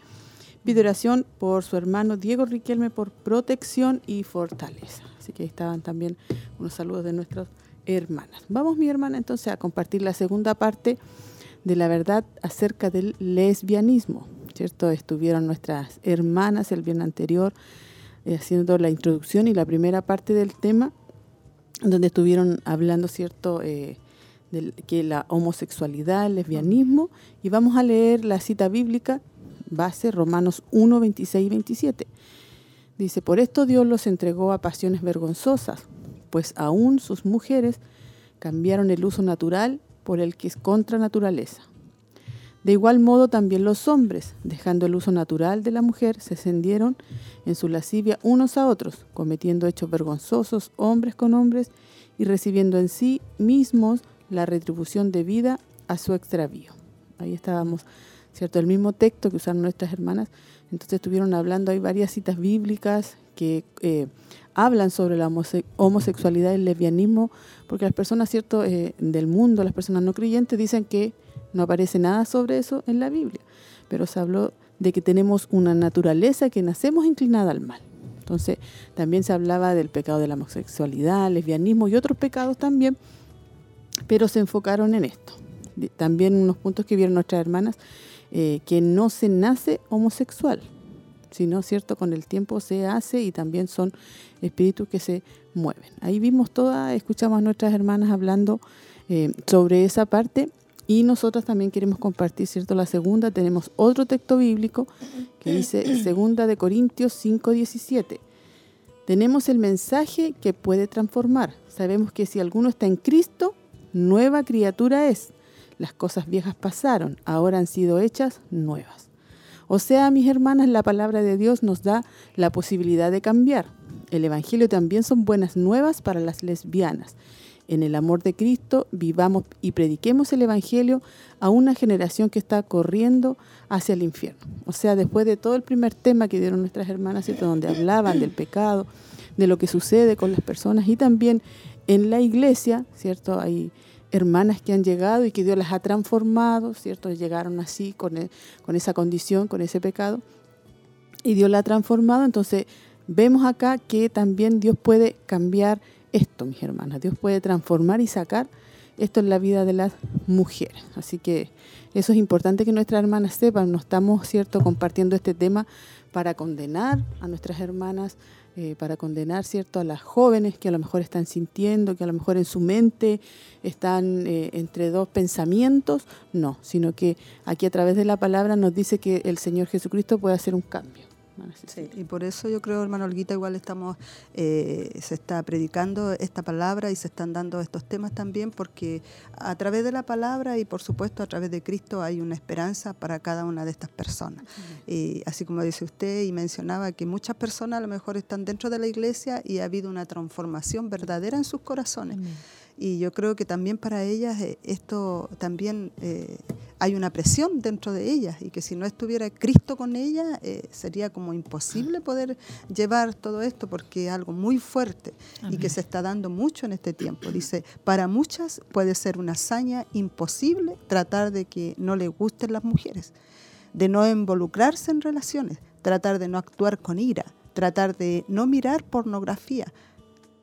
Pido oración por su hermano Diego Riquelme por protección y fortaleza. Así que ahí estaban también unos saludos de nuestros hermanas. Vamos, mi hermana, entonces a compartir la segunda parte de la verdad acerca del lesbianismo, ¿cierto? Estuvieron nuestras hermanas el viernes anterior eh, haciendo la introducción y la primera parte del tema, donde estuvieron hablando, ¿cierto?, eh, de que la homosexualidad, el lesbianismo, y vamos a leer la cita bíblica base Romanos 1, 26 y 27. Dice, por esto Dios los entregó a pasiones vergonzosas pues aún sus mujeres cambiaron el uso natural por el que es contra naturaleza. De igual modo también los hombres, dejando el uso natural de la mujer, se encendieron en su lascivia unos a otros, cometiendo hechos vergonzosos hombres con hombres y recibiendo en sí mismos la retribución debida a su extravío. Ahí estábamos, ¿cierto? El mismo texto que usaron nuestras hermanas. Entonces estuvieron hablando, hay varias citas bíblicas que eh, hablan sobre la homosexualidad y el lesbianismo, porque las personas cierto eh, del mundo, las personas no creyentes, dicen que no aparece nada sobre eso en la Biblia. Pero se habló de que tenemos una naturaleza que nacemos inclinada al mal. Entonces, también se hablaba del pecado de la homosexualidad, lesbianismo y otros pecados también, pero se enfocaron en esto. También unos puntos que vieron nuestras hermanas, eh, que no se nace homosexual, sino cierto con el tiempo se hace y también son espíritus que se mueven. Ahí vimos todas, escuchamos a nuestras hermanas hablando eh, sobre esa parte y nosotros también queremos compartir, ¿cierto? La segunda, tenemos otro texto bíblico que dice segunda de Corintios 5:17. Tenemos el mensaje que puede transformar. Sabemos que si alguno está en Cristo, nueva criatura es. Las cosas viejas pasaron, ahora han sido hechas nuevas. O sea, mis hermanas, la palabra de Dios nos da la posibilidad de cambiar. El Evangelio también son buenas nuevas para las lesbianas. En el amor de Cristo vivamos y prediquemos el Evangelio a una generación que está corriendo hacia el infierno. O sea, después de todo el primer tema que dieron nuestras hermanas, donde hablaban del pecado, de lo que sucede con las personas y también en la iglesia, ¿cierto? Hay hermanas que han llegado y que Dios las ha transformado, ¿cierto? Llegaron así con, e, con esa condición, con ese pecado, y Dios la ha transformado. Entonces, vemos acá que también Dios puede cambiar esto, mis hermanas. Dios puede transformar y sacar esto en la vida de las mujeres. Así que eso es importante que nuestras hermanas sepan. No estamos, ¿cierto?, compartiendo este tema para condenar a nuestras hermanas, eh, para condenar cierto a las jóvenes que a lo mejor están sintiendo, que a lo mejor en su mente están eh, entre dos pensamientos, no, sino que aquí a través de la palabra nos dice que el Señor Jesucristo puede hacer un cambio. Sí, y por eso yo creo, hermano Olguita, igual estamos, eh, se está predicando esta palabra y se están dando estos temas también, porque a través de la palabra y por supuesto a través de Cristo hay una esperanza para cada una de estas personas. Y así como dice usted y mencionaba que muchas personas a lo mejor están dentro de la iglesia y ha habido una transformación verdadera en sus corazones. Y yo creo que también para ellas eh, esto también eh, hay una presión dentro de ellas y que si no estuviera Cristo con ellas eh, sería como imposible poder llevar todo esto porque es algo muy fuerte y que se está dando mucho en este tiempo. Dice, para muchas puede ser una hazaña imposible tratar de que no les gusten las mujeres, de no involucrarse en relaciones, tratar de no actuar con ira, tratar de no mirar pornografía,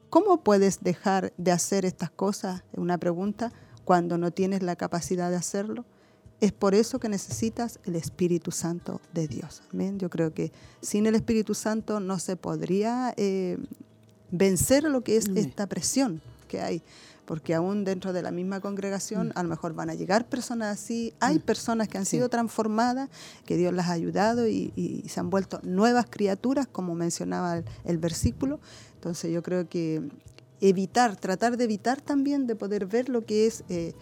¿Cómo puedes dejar de hacer estas cosas? Una pregunta, cuando no tienes la capacidad de hacerlo. Es por eso que necesitas el Espíritu Santo de Dios. Amén. Yo creo que sin el Espíritu Santo no se podría eh, vencer lo que es esta presión que hay porque aún dentro de la misma congregación mm. a lo mejor van a llegar personas así, hay mm. personas que han sido transformadas, que Dios las ha ayudado y, se han vuelto nuevas criaturas, como mencionaba el, versículo. Entonces yo creo que evitar, tratar de evitar también de poder ver lo que es... Eh,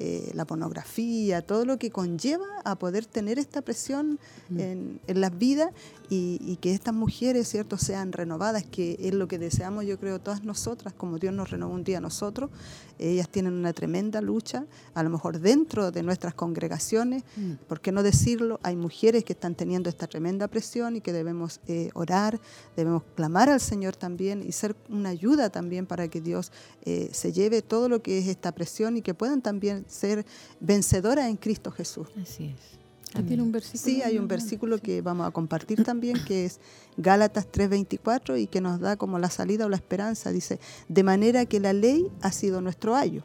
eh, la pornografía, todo lo que conlleva a poder tener esta presión mm. en, en, las vidas y, que estas mujeres, ¿cierto?, sean renovadas, que es lo que deseamos, yo creo, todas nosotras, como Dios nos renovó un día a nosotros. Ellas tienen una tremenda lucha, a lo mejor dentro de nuestras congregaciones, mm. ¿por qué no decirlo? Hay mujeres que están teniendo esta tremenda presión y que debemos eh, orar, debemos clamar al Señor también y ser una ayuda también para que Dios eh, se lleve todo lo que es esta presión y que puedan también ser vencedoras en Cristo Jesús. Así es. Sí, hay un versículo que vamos a compartir también, que es Gálatas 3:24 y que nos da como la salida o la esperanza. Dice, de manera que la ley ha sido nuestro ayo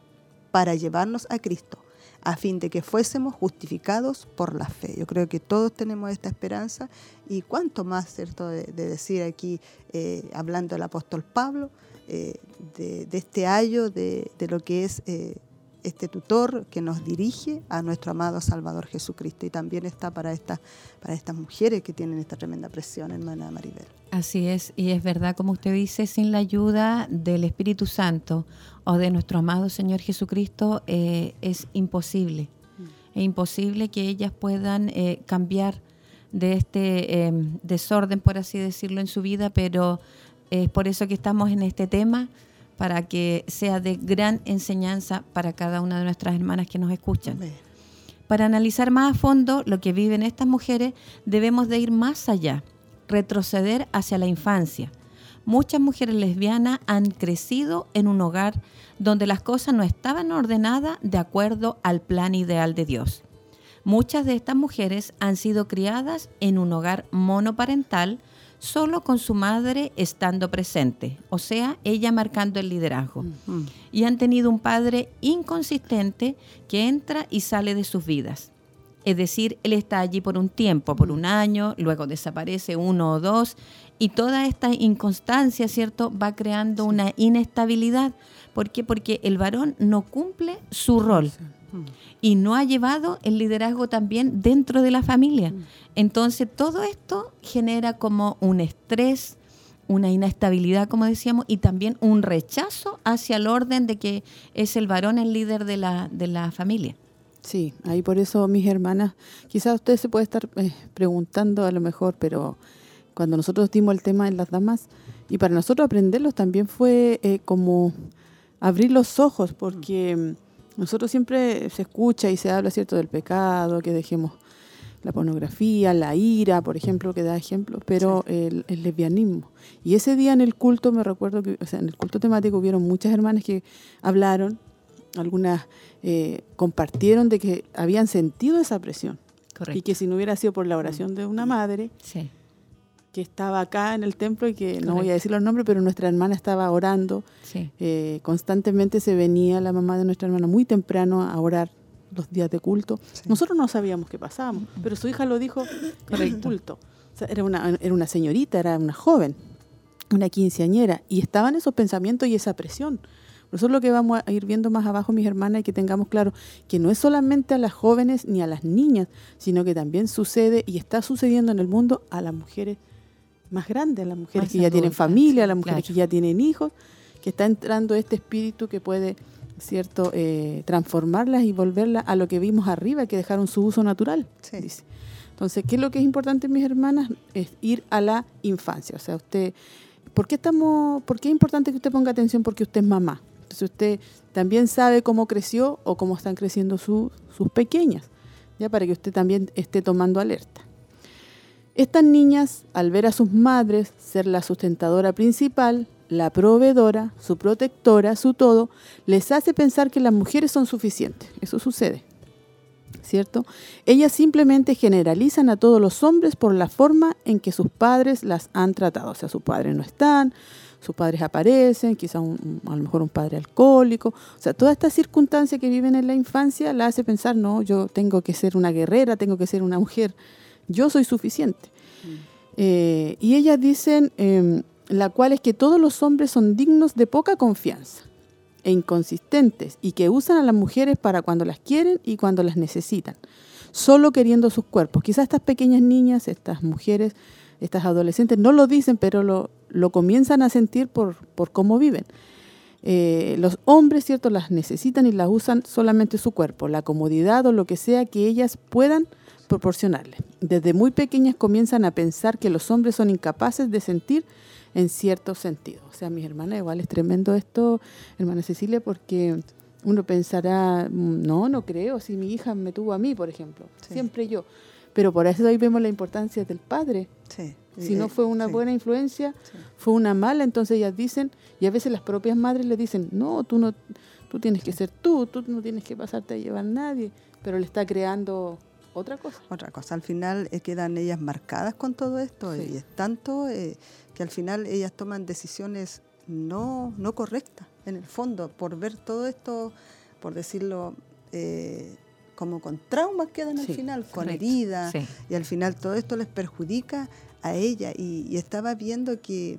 para llevarnos a Cristo, a fin de que fuésemos justificados por la fe. Yo creo que todos tenemos esta esperanza y cuánto más, ¿cierto?, de, decir aquí, eh, hablando del apóstol Pablo, eh, de, este ayo, de, lo que es... Eh, este tutor que nos dirige a nuestro amado Salvador Jesucristo y también está para, esta, para estas mujeres que tienen esta tremenda presión, hermana Maribel. Así es, y es verdad, como usted dice, sin la ayuda del Espíritu Santo o de nuestro amado Señor Jesucristo eh, es imposible. Mm. Es imposible que ellas puedan eh, cambiar de este em, desorden, por así decirlo, en su vida, pero es por eso que estamos en este tema para que sea de gran enseñanza para cada una de nuestras hermanas que nos escuchan. Para analizar más a fondo lo que viven estas mujeres, debemos de ir más allá, retroceder hacia la infancia. Muchas mujeres lesbianas han crecido en un hogar donde las cosas no estaban ordenadas de acuerdo al plan ideal de Dios. Muchas de estas mujeres han sido criadas en un hogar monoparental solo con su madre estando presente, o sea, ella marcando el liderazgo. Y han tenido un padre inconsistente que entra y sale de sus vidas. Es decir, él está allí por un tiempo, por un año, luego desaparece uno o dos, y toda esta inconstancia, ¿cierto?, va creando una inestabilidad. ¿Por qué? Porque el varón no cumple su rol y no ha llevado el liderazgo también dentro de la familia. Mm. Entonces todo esto genera como un estrés, una inestabilidad, como decíamos, y también un rechazo hacia el orden de que es el varón el líder de la, de la familia. Sí, ahí por eso mis hermanas, quizás usted se puede estar eh, preguntando a lo mejor, pero cuando nosotros dimos el tema en las damas, y para nosotros aprenderlos también fue eh, como abrir los ojos, porque nosotros siempre se escucha y se habla, ¿cierto?, del pecado, que dejemos la pornografía, la ira, por ejemplo, que da ejemplo, pero el, lesbianismo. Y ese día en el culto, me recuerdo que, o sea, en el culto temático hubieron muchas hermanas que hablaron, algunas eh, compartieron de que habían sentido esa presión. Y que si no hubiera sido por la oración de una madre, sí que estaba acá en el templo y que no voy a decir los nombres, pero nuestra hermana estaba orando. Eh, constantemente se venía la mamá de nuestra hermana muy temprano a orar los días de culto. Nosotros no sabíamos qué pasábamos, pero su hija lo dijo en el culto. era, una, era una señorita, era una joven, una quinceañera, y estaban esos pensamientos y esa presión. Eso es lo que vamos a ir viendo más abajo, mis hermanas, y que tengamos claro que no es solamente a las jóvenes ni a las niñas, sino que también sucede y está sucediendo en el mundo a las mujeres más grande, a las mujeres que ya tienen familia, a las mujeres que ya tienen hijos, que está entrando este espíritu que puede, cierto, eh, transformarlas y volverlas a lo que vimos arriba, que dejaron su uso natural. Dice. Entonces, ¿qué es lo que es importante, mis hermanas? Es ir a la infancia. O sea, usted, ¿por qué estamos, por qué es importante que usted ponga atención? Porque usted es mamá. Entonces usted también sabe cómo creció o cómo están creciendo sus pequeñas, ya para que usted también esté tomando alerta. Estas niñas, al ver a sus madres ser la sustentadora principal, la proveedora, su protectora, su todo, les hace pensar que las mujeres son suficientes. Eso sucede. ¿Cierto? Ellas simplemente generalizan a todos los hombres por la forma en que sus padres las han tratado. O sea, sus padres no están, sus padres aparecen, quizá a lo mejor un padre alcohólico. O sea, toda esta circunstancia que viven en la infancia la hace pensar, no, yo tengo que ser una guerrera, tengo que ser una mujer yo soy suficiente. Eh, y ellas dicen, em, la cual es que todos los hombres son dignos de poca confianza. e inconsistentes y que usan a las mujeres para cuando las quieren y cuando las necesitan, solo queriendo sus cuerpos. Quizás estas pequeñas niñas, estas mujeres, estas adolescentes no lo dicen, pero lo, lo comienzan a sentir por, por cómo viven. Eh, los hombres, ¿cierto?, las necesitan y las usan solamente su cuerpo, la comodidad o lo que sea que ellas puedan proporcionarle. Desde muy pequeñas comienzan a pensar que los hombres son incapaces de sentir en cierto sentido. O sea, mis hermanas, igual es tremendo esto, hermana Cecilia, porque uno pensará, mm, no, no creo, si mi hija me tuvo a mí, por ejemplo, siempre yo. Pero por eso ahí vemos la importancia del padre. Si no fue una buena influencia, fue una mala, entonces ellas dicen, y a veces las propias madres le dicen, no, tú no, tú tienes que ser tú, tú no tienes que pasarte a llevar a nadie, pero le está creando otra cosa. Otra cosa, al final eh, quedan ellas marcadas con todo esto y es tanto eh, que al final ellas toman decisiones no, no correctas, en el fondo, por ver todo esto, por decirlo, eh, como con traumas quedan al final, con heridas, y al final todo esto les perjudica a ella. Y, estaba viendo que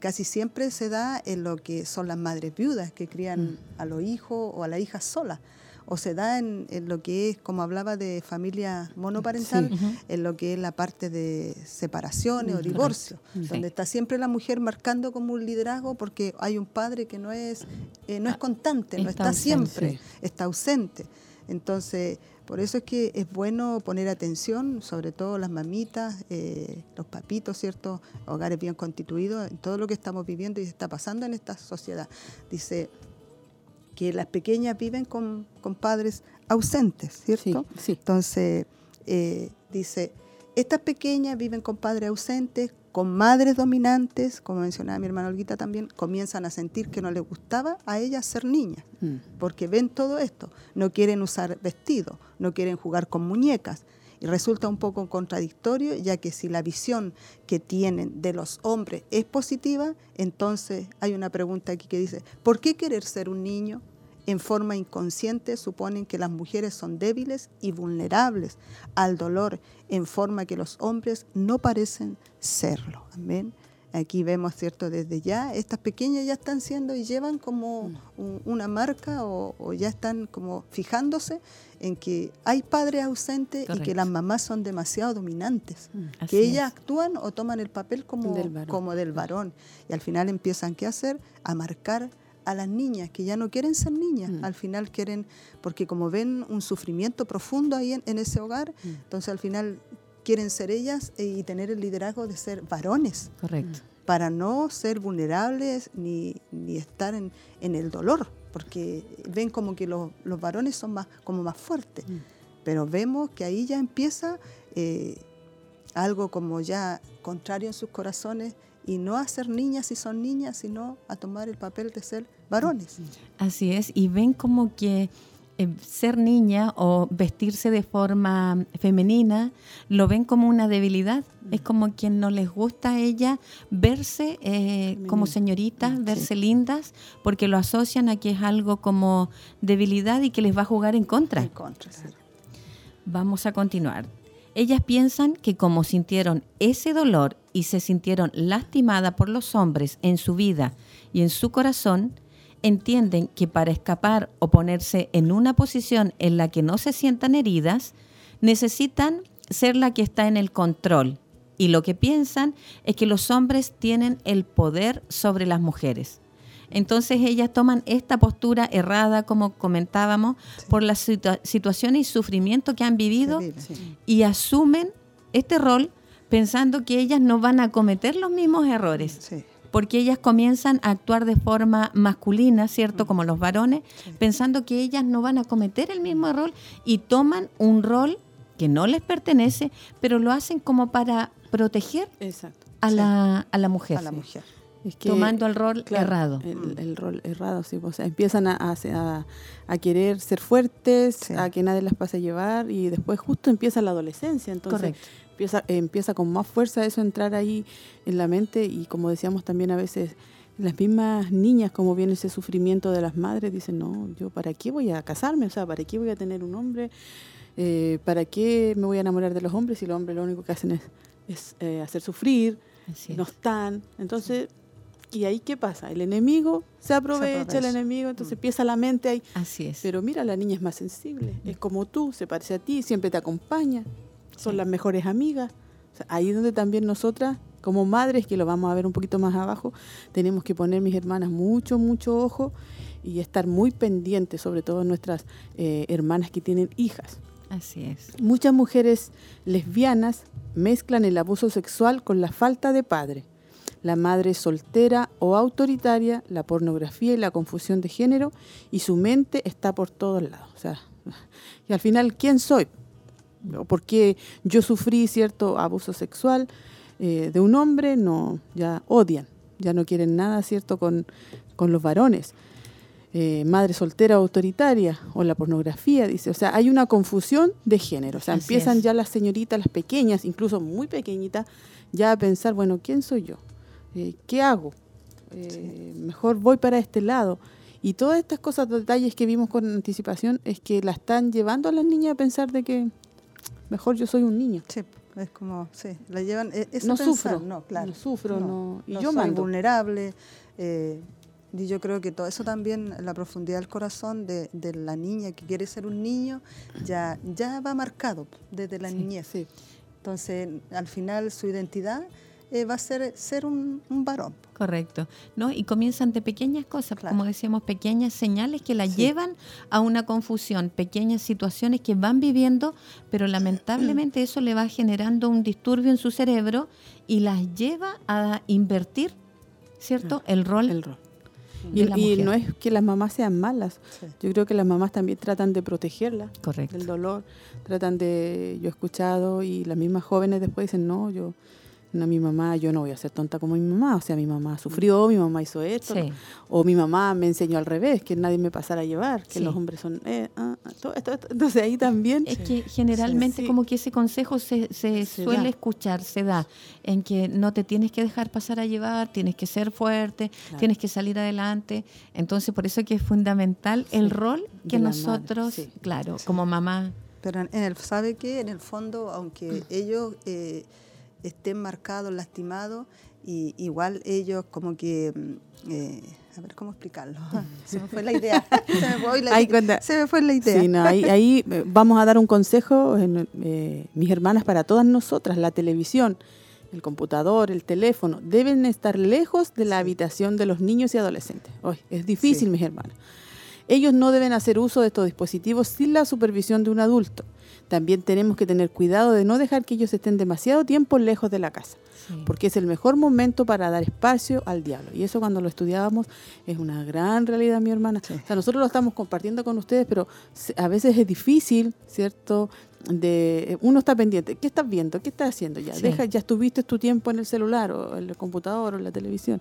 casi siempre se da en lo que son las madres viudas que crían mm. a los hijos o a la hija sola o se da en, lo que es, como hablaba de familia monoparental, en lo que es la parte de separaciones o divorcio, donde está siempre la mujer marcando como un liderazgo porque hay un padre que no es, eh, no es ah, constante, no está siempre, está ausente. Entonces, por eso es que es bueno poner atención, sobre todo las mamitas, eh, los papitos, ¿cierto? Hogares bien constituidos, en todo lo que estamos viviendo y está pasando en esta sociedad. Dice, que las pequeñas viven con, padres ausentes, ¿cierto? Sí, Entonces, eh, dice, estas pequeñas viven con padres ausentes, con madres dominantes, como mencionaba mi hermana Olguita también, comienzan a sentir que no les gustaba a ellas ser niñas, mm. porque ven todo esto, no quieren usar vestidos, no quieren jugar con muñecas, y resulta un poco contradictorio, ya que si la visión que tienen de los hombres es positiva, entonces hay una pregunta aquí que dice, ¿por qué querer ser un niño? En forma inconsciente suponen que las mujeres son débiles y vulnerables al dolor, en forma que los hombres no parecen serlo. Amén. Aquí vemos, ¿cierto? Desde ya, estas pequeñas ya están siendo y llevan como mm. una marca o, ya están como fijándose en que hay padres ausentes y que las mamás son demasiado dominantes, mm. que ellas actúan o toman el papel como del, como del varón y al final empiezan, ¿qué hacer? A marcar a las niñas que ya no quieren ser niñas, mm. al final quieren, porque como ven un sufrimiento profundo ahí en, ese hogar, entonces al final quieren ser ellas eh, y tener el liderazgo de ser varones. Correcto. Para no ser vulnerables ni, estar en, el dolor, porque ven como que los, varones son más, como más fuertes. Mm. Pero vemos que ahí ya empieza eh, algo como ya contrario en sus corazones y no a ser niñas si son niñas, sino a tomar el papel de ser varones. Así es, y ven como que ser niña o vestirse de forma femenina lo ven como una debilidad. Es como quien no les gusta a ella verse eh, como señoritas, verse lindas, porque lo asocian a que es algo como debilidad y que les va a jugar en contra. En contra Vamos a continuar. Ellas piensan que como sintieron ese dolor y se sintieron lastimadas por los hombres en su vida y en su corazón, entienden que para escapar o ponerse en una posición en la que no se sientan heridas, necesitan ser la que está en el control. Y lo que piensan es que los hombres tienen el poder sobre las mujeres. Entonces ellas toman esta postura errada, como comentábamos, por las situaciones y sufrimiento que han vivido y asumen este rol pensando que ellas no van a cometer los mismos errores. Sí porque ellas comienzan a actuar de forma masculina, ¿cierto? Mm. Como los varones, pensando que ellas no van a cometer el mismo rol y toman un rol que no les pertenece, pero lo hacen como para proteger A, la, a la mujer. A la mujer. tomando el rol errado. El, rol errado, sí. O sea, empiezan a, a, querer ser fuertes, a que nadie las pase a llevar y después justo empieza la adolescencia. Entonces, Correcto empieza, empieza con más fuerza eso a entrar ahí en la mente y como decíamos también a veces las mismas niñas, como viene ese sufrimiento de las madres, dicen, no, yo para qué voy a casarme, o sea, para qué voy a tener un hombre, eh, para qué me voy a enamorar de los hombres si los hombres lo único que hacen es, es eh, hacer sufrir, no están. Entonces, Y ahí, ¿qué pasa? El enemigo se aprovecha, aprovecha. el enemigo, entonces Mm. empieza la mente ahí. Así es. Pero mira, la niña es más sensible, es como tú, se parece a ti, siempre te acompaña, son las mejores amigas. O sea, ahí es donde también nosotras, como madres, que lo vamos a ver un poquito más abajo, tenemos que poner, mis hermanas, mucho, mucho ojo y estar muy pendientes, sobre todo nuestras eh, hermanas que tienen hijas. Así es. Muchas mujeres lesbianas mezclan el abuso sexual con la falta de padre, la madre soltera o autoritaria, la pornografía y la confusión de género, y su mente está por todos lados. O sea, y al final, ¿quién soy? ¿O ¿Por qué yo sufrí cierto abuso sexual eh, de un hombre? No, ya odian, ya no quieren nada, ¿cierto?, con, con los varones eh, madre soltera autoritaria o la pornografía, dice. O sea, hay una confusión de género. O sea, Así empiezan es. ya las señoritas, las pequeñas, incluso muy pequeñitas, ya a pensar, bueno, ¿quién soy yo? Eh, ¿Qué hago? Mejor voy para este lado. Y todas estas cosas, detalles que vimos con anticipación, es que la están llevando a las niñas a pensar de que mejor yo soy un niño. Sí, es como, sí, la llevan, e- No pensar, sufro, no, claro. no sufro, no- y no yo soy mando. vulnerable. eh, y yo creo que todo eso también, la profundidad del corazón de, de la niña que quiere ser un niño, ya, ya va marcado desde la Sí, niñez. sí. Entonces, al final, su identidad eh, va a ser ser un, un varón. Correcto. ¿No? Y comienzan de pequeñas cosas, Claro. como decíamos, pequeñas señales que la Sí. llevan a una confusión, pequeñas situaciones que van viviendo, pero lamentablemente eso le va generando un disturbio en su cerebro y las lleva a invertir, ¿cierto? El rol. El rol. Y, no es que las mamás sean malas. Sí. Yo creo que las mamás también tratan de protegerla Correcto. del dolor, tratan de, yo he escuchado y las mismas jóvenes después dicen, no, yo, no, mi mamá, yo no voy a ser tonta como mi mamá, o sea, mi mamá sufrió, mi mamá hizo esto, Sí. o mi mamá me enseñó al revés, que nadie me pasara a llevar, que Sí. los hombres son, eh, ah, ah, todo esto, esto. entonces ahí también, Es que generalmente Sí. como que ese consejo se, se Se suele da. escuchar, se da, en que no te tienes que dejar pasar a llevar, tienes que ser fuerte, Claro. tienes que salir adelante. Entonces por eso que es fundamental el rol que nosotros, sí. claro, como mamá, Pero en el, ¿sabe qué? En el fondo, aunque Mm. ellos eh, estén marcados, lastimados, y igual ellos como que, mm, eh, a ver cómo explicarlo, se me fue la idea, se me fue, la- cuando- se me fue la idea. Sí, no, ahí, ahí, eh, vamos a dar un consejo, en, eh, mis hermanas, para todas nosotras. La televisión, el computador, el teléfono, deben estar lejos de la habitación de los niños y adolescentes. Hoy es difícil, Sí. mis hermanas. Ellos no deben hacer uso de estos dispositivos sin la supervisión de un adulto. También tenemos que tener cuidado de no dejar que ellos estén demasiado tiempo lejos de la casa, porque es el mejor momento para dar espacio al diablo. Y eso cuando lo estudiábamos es una gran realidad, mi hermana. O sea, nosotros lo estamos compartiendo con ustedes, pero a veces es difícil, ¿cierto? De uno está pendiente, ¿qué estás viendo? ¿Qué estás haciendo ya? Sí. Deja, ya estuviste tu tiempo en el celular o en el computador o en la televisión.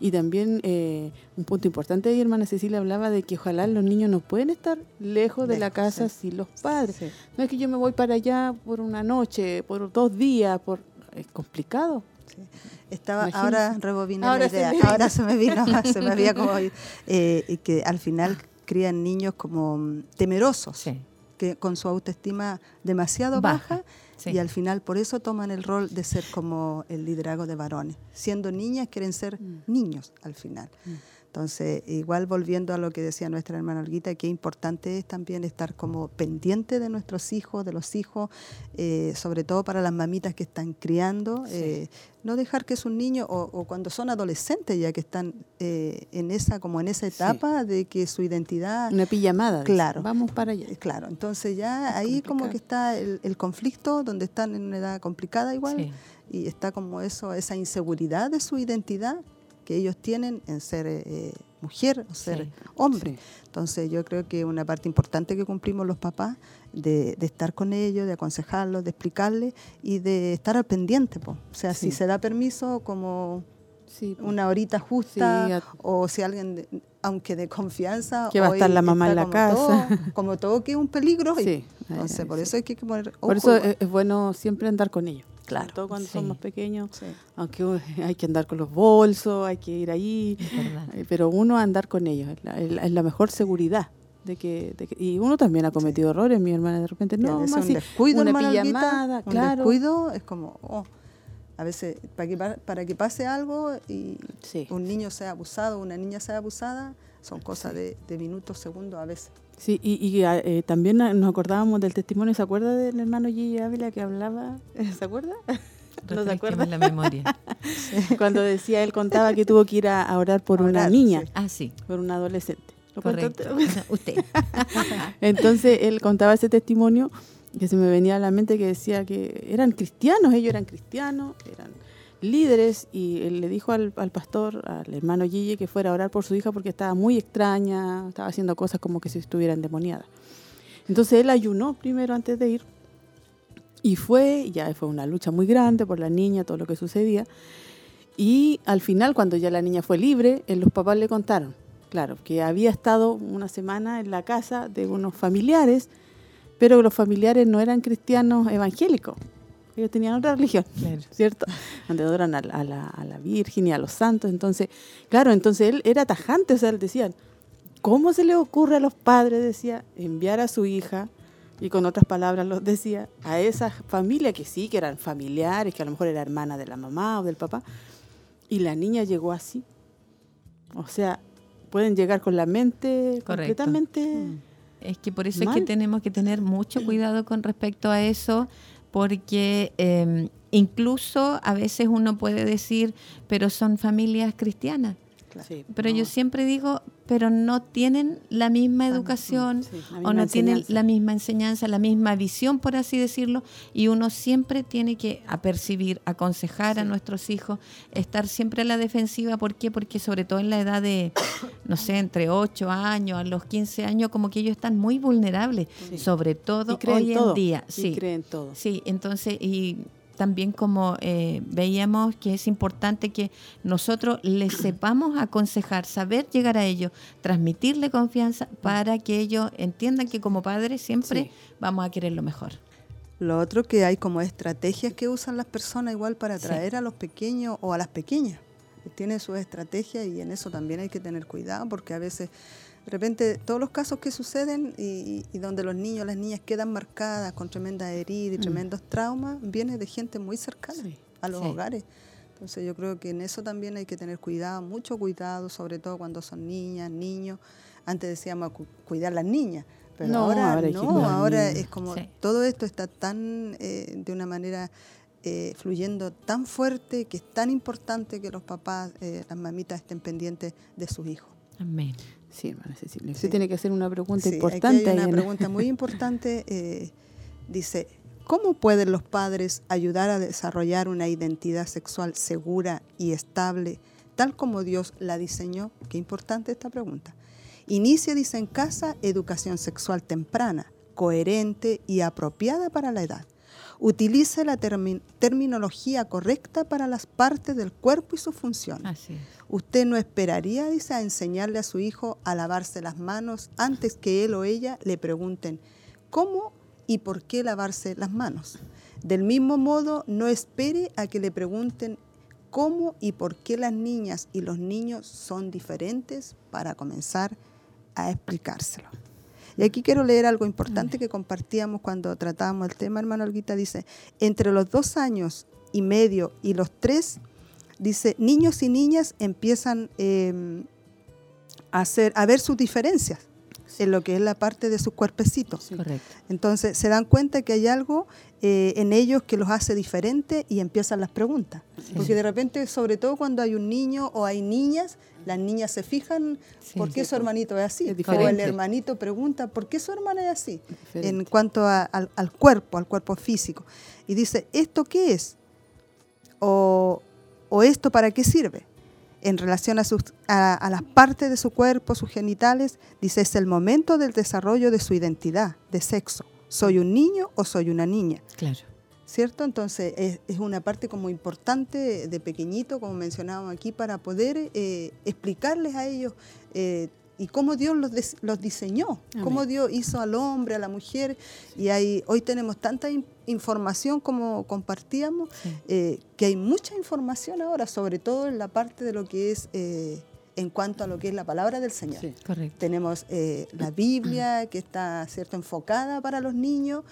Y también eh, un punto importante ahí, hermana Cecilia hablaba de que ojalá los niños no pueden estar lejos de la casa sí. sin los padres. Sí. No es que yo me voy para allá por una noche, por dos días, por es complicado. Estaba ahora rebobiné Ahora la se idea. vino. ahora se me vino, se me había como eh, que al final crían niños como mm, temerosos, Sí. Que con su autoestima demasiado Baja, baja, sí. y al final por eso toman el rol de ser como el liderazgo de varones. Siendo niñas quieren ser Mm. niños al final. Entonces, igual volviendo a lo que decía nuestra hermana Olguita, qué importante es también estar como pendiente de nuestros hijos, de los hijos, eh, sobre todo para las mamitas que están criando, eh, no dejar que sus niños, o, o cuando son adolescentes ya que están eh, en esa, como en esa Sí. etapa de que su identidad Una pijamada. dice, Claro. Vamos para allá. eh, Claro, entonces ya Es ahí como que está el, el conflicto, donde están en una edad complicada igual, Sí. y está como eso, esa inseguridad de su identidad que ellos tienen en ser eh, mujer o ser Sí. hombre. Sí. Entonces yo creo que una parte importante que cumplimos los papás de, de estar con ellos, de aconsejarlos, de explicarles y de estar al pendiente. po. O sea, si se da permiso como una horita justa o si alguien, de- aunque de confianza, Que va a estar la mamá en la como casa. todo- como todo que es un peligro. Sí, entonces, eh, por eso hay que poner ojo. Por eso es bueno siempre andar con ellos. Claro, todo cuando son sí. más pequeños. Sí. Aunque hay que andar con los bolsos, hay que ir ahí. Eh, Pero uno andar con ellos es la, es la- mejor seguridad. De que, de que- y uno también ha cometido errores, mi hermana de repente, No, más un descuido, una pijamada, un claro. descuido es como, oh, A veces, para que, para que pase algo y un niño sea abusado, una niña sea abusada, son cosas de, minutos, segundos a veces. Sí, y, ah, eh, también nos acordábamos del testimonio, ¿se acuerda del hermano Gigi Ávila que hablaba? ¿Se acuerda? ¿No se acuerda? la memoria. Cuando decía, él contaba que tuvo que ir a, orar por una niña. Ah, sí. Por un adolescente. Correcto. Usted. Entonces, él contaba ese testimonio que se me venía a la mente que decía que eran cristianos, ellos eran cristianos, eran líderes y le dijo al, pastor, al hermano Gille, que fuera a orar por su hija porque estaba muy extraña, estaba haciendo cosas como que si estuviera endemoniada. Entonces él ayunó primero antes de ir y fue, ya fue una lucha muy grande por la niña, todo lo que sucedía. Y al final, cuando ya la niña fue libre, eh, los papás le contaron, claro, que había estado una semana en la casa de unos familiares pero los familiares no eran cristianos evangélicos. Ellos tenían otra religión, ¿cierto? Donde adoran a, la, a, la, Virgen y a los santos. Entonces, claro, entonces él era tajante, o sea, él decían, ¿cómo se le ocurre a los padres, decía, enviar a su hija, y con otras palabras los decía, a esa familia que sí, que eran familiares, que a lo mejor era hermana de la mamá o del papá, y la niña llegó así. O sea, pueden llegar con la mente completamente... Mm. Es que por eso es que tenemos que tener mucho cuidado con respecto a eso, porque em, incluso a veces uno puede decir, pero son familias cristianas. Pero yo siempre digo, pero no tienen la misma educación o no tienen la misma enseñanza, la misma visión, por así decirlo, y uno siempre tiene que apercibir, aconsejar a nuestros hijos, estar siempre a la defensiva. ¿Por qué? Porque sobre todo en la edad de, no sé, entre 8 años a los 15 años, como que ellos están muy vulnerables, sobre todo hoy en día. Sí, creen todo. Sí, entonces, y también como eh, veíamos que es importante que nosotros les sepamos aconsejar, saber llegar a ellos, transmitirle confianza para que ellos entiendan que como padres siempre vamos a querer lo mejor. Lo otro que hay como estrategias que usan las personas igual para atraer a los pequeños o a las pequeñas. Tienen sus estrategias y en eso también hay que tener cuidado porque a veces de repente todos los casos que suceden y, donde los niños, las niñas quedan marcadas con tremendas heridas y mm. tremendos traumas, viene de gente muy cercana a los hogares. Entonces yo creo que en eso también hay que tener cuidado, mucho cuidado, sobre todo cuando son niñas, niños. Antes decíamos cuidar las niñas, pero ahora, no, ahora es como todo esto está tan eh, de una manera eh, fluyendo tan fuerte que es tan importante que los papás, eh, las mamitas estén pendientes de sus hijos. Amén. Sí, hermana Cecilia. Usted tiene que hacer una pregunta importante. Hay una pregunta muy importante. Eh, dice, ¿cómo pueden los padres ayudar a desarrollar una identidad sexual segura y estable, tal como Dios la diseñó? Qué importante esta pregunta. Inicia, dice, en casa, educación sexual temprana, coherente y apropiada para la edad. Utilice la terminología correcta para las partes del cuerpo y sus funciones. Usted no esperaría, dice, a enseñarle a su hijo a lavarse las manos antes que él o ella le pregunten cómo y por qué lavarse las manos. Del mismo modo, no espere a que le pregunten cómo y por qué las niñas y los niños son diferentes para comenzar a explicárselo. Y aquí quiero leer algo importante que compartíamos cuando tratábamos el tema, hermano Olguita, dice, entre los dos años y medio y los tres, dice, niños y niñas empiezan em, a, hacer, a ver sus diferencias en lo que es la parte de sus cuerpecitos. Correcto. Entonces se dan cuenta que hay algo eh, en ellos que los hace diferentes y empiezan las preguntas. Porque de repente, sobre todo cuando hay un niño o hay niñas, las niñas se fijan por qué su hermanito es así. o el hermanito pregunta por qué su hermana es así. En cuanto al, cuerpo, al cuerpo físico. Y dice, ¿esto qué es? O, o esto para qué sirve? en relación a, sus, a, las partes de su cuerpo, sus genitales, dice, es el momento del desarrollo de su identidad, de sexo. ¿Soy un niño o soy una niña? Claro. ¿Cierto? Entonces es, una parte como importante de pequeñito, como mencionábamos aquí, para poder eh, explicarles a ellos eh, y cómo Dios los, los diseñó, cómo Dios hizo al hombre, a la mujer. Y hay, hoy tenemos tanta información como compartíamos, eh, que hay mucha información ahora, sobre todo en la parte de lo que es... Eh, en cuanto a lo que es la palabra del Señor. Tenemos eh, la Biblia que está cierto enfocada para los niños,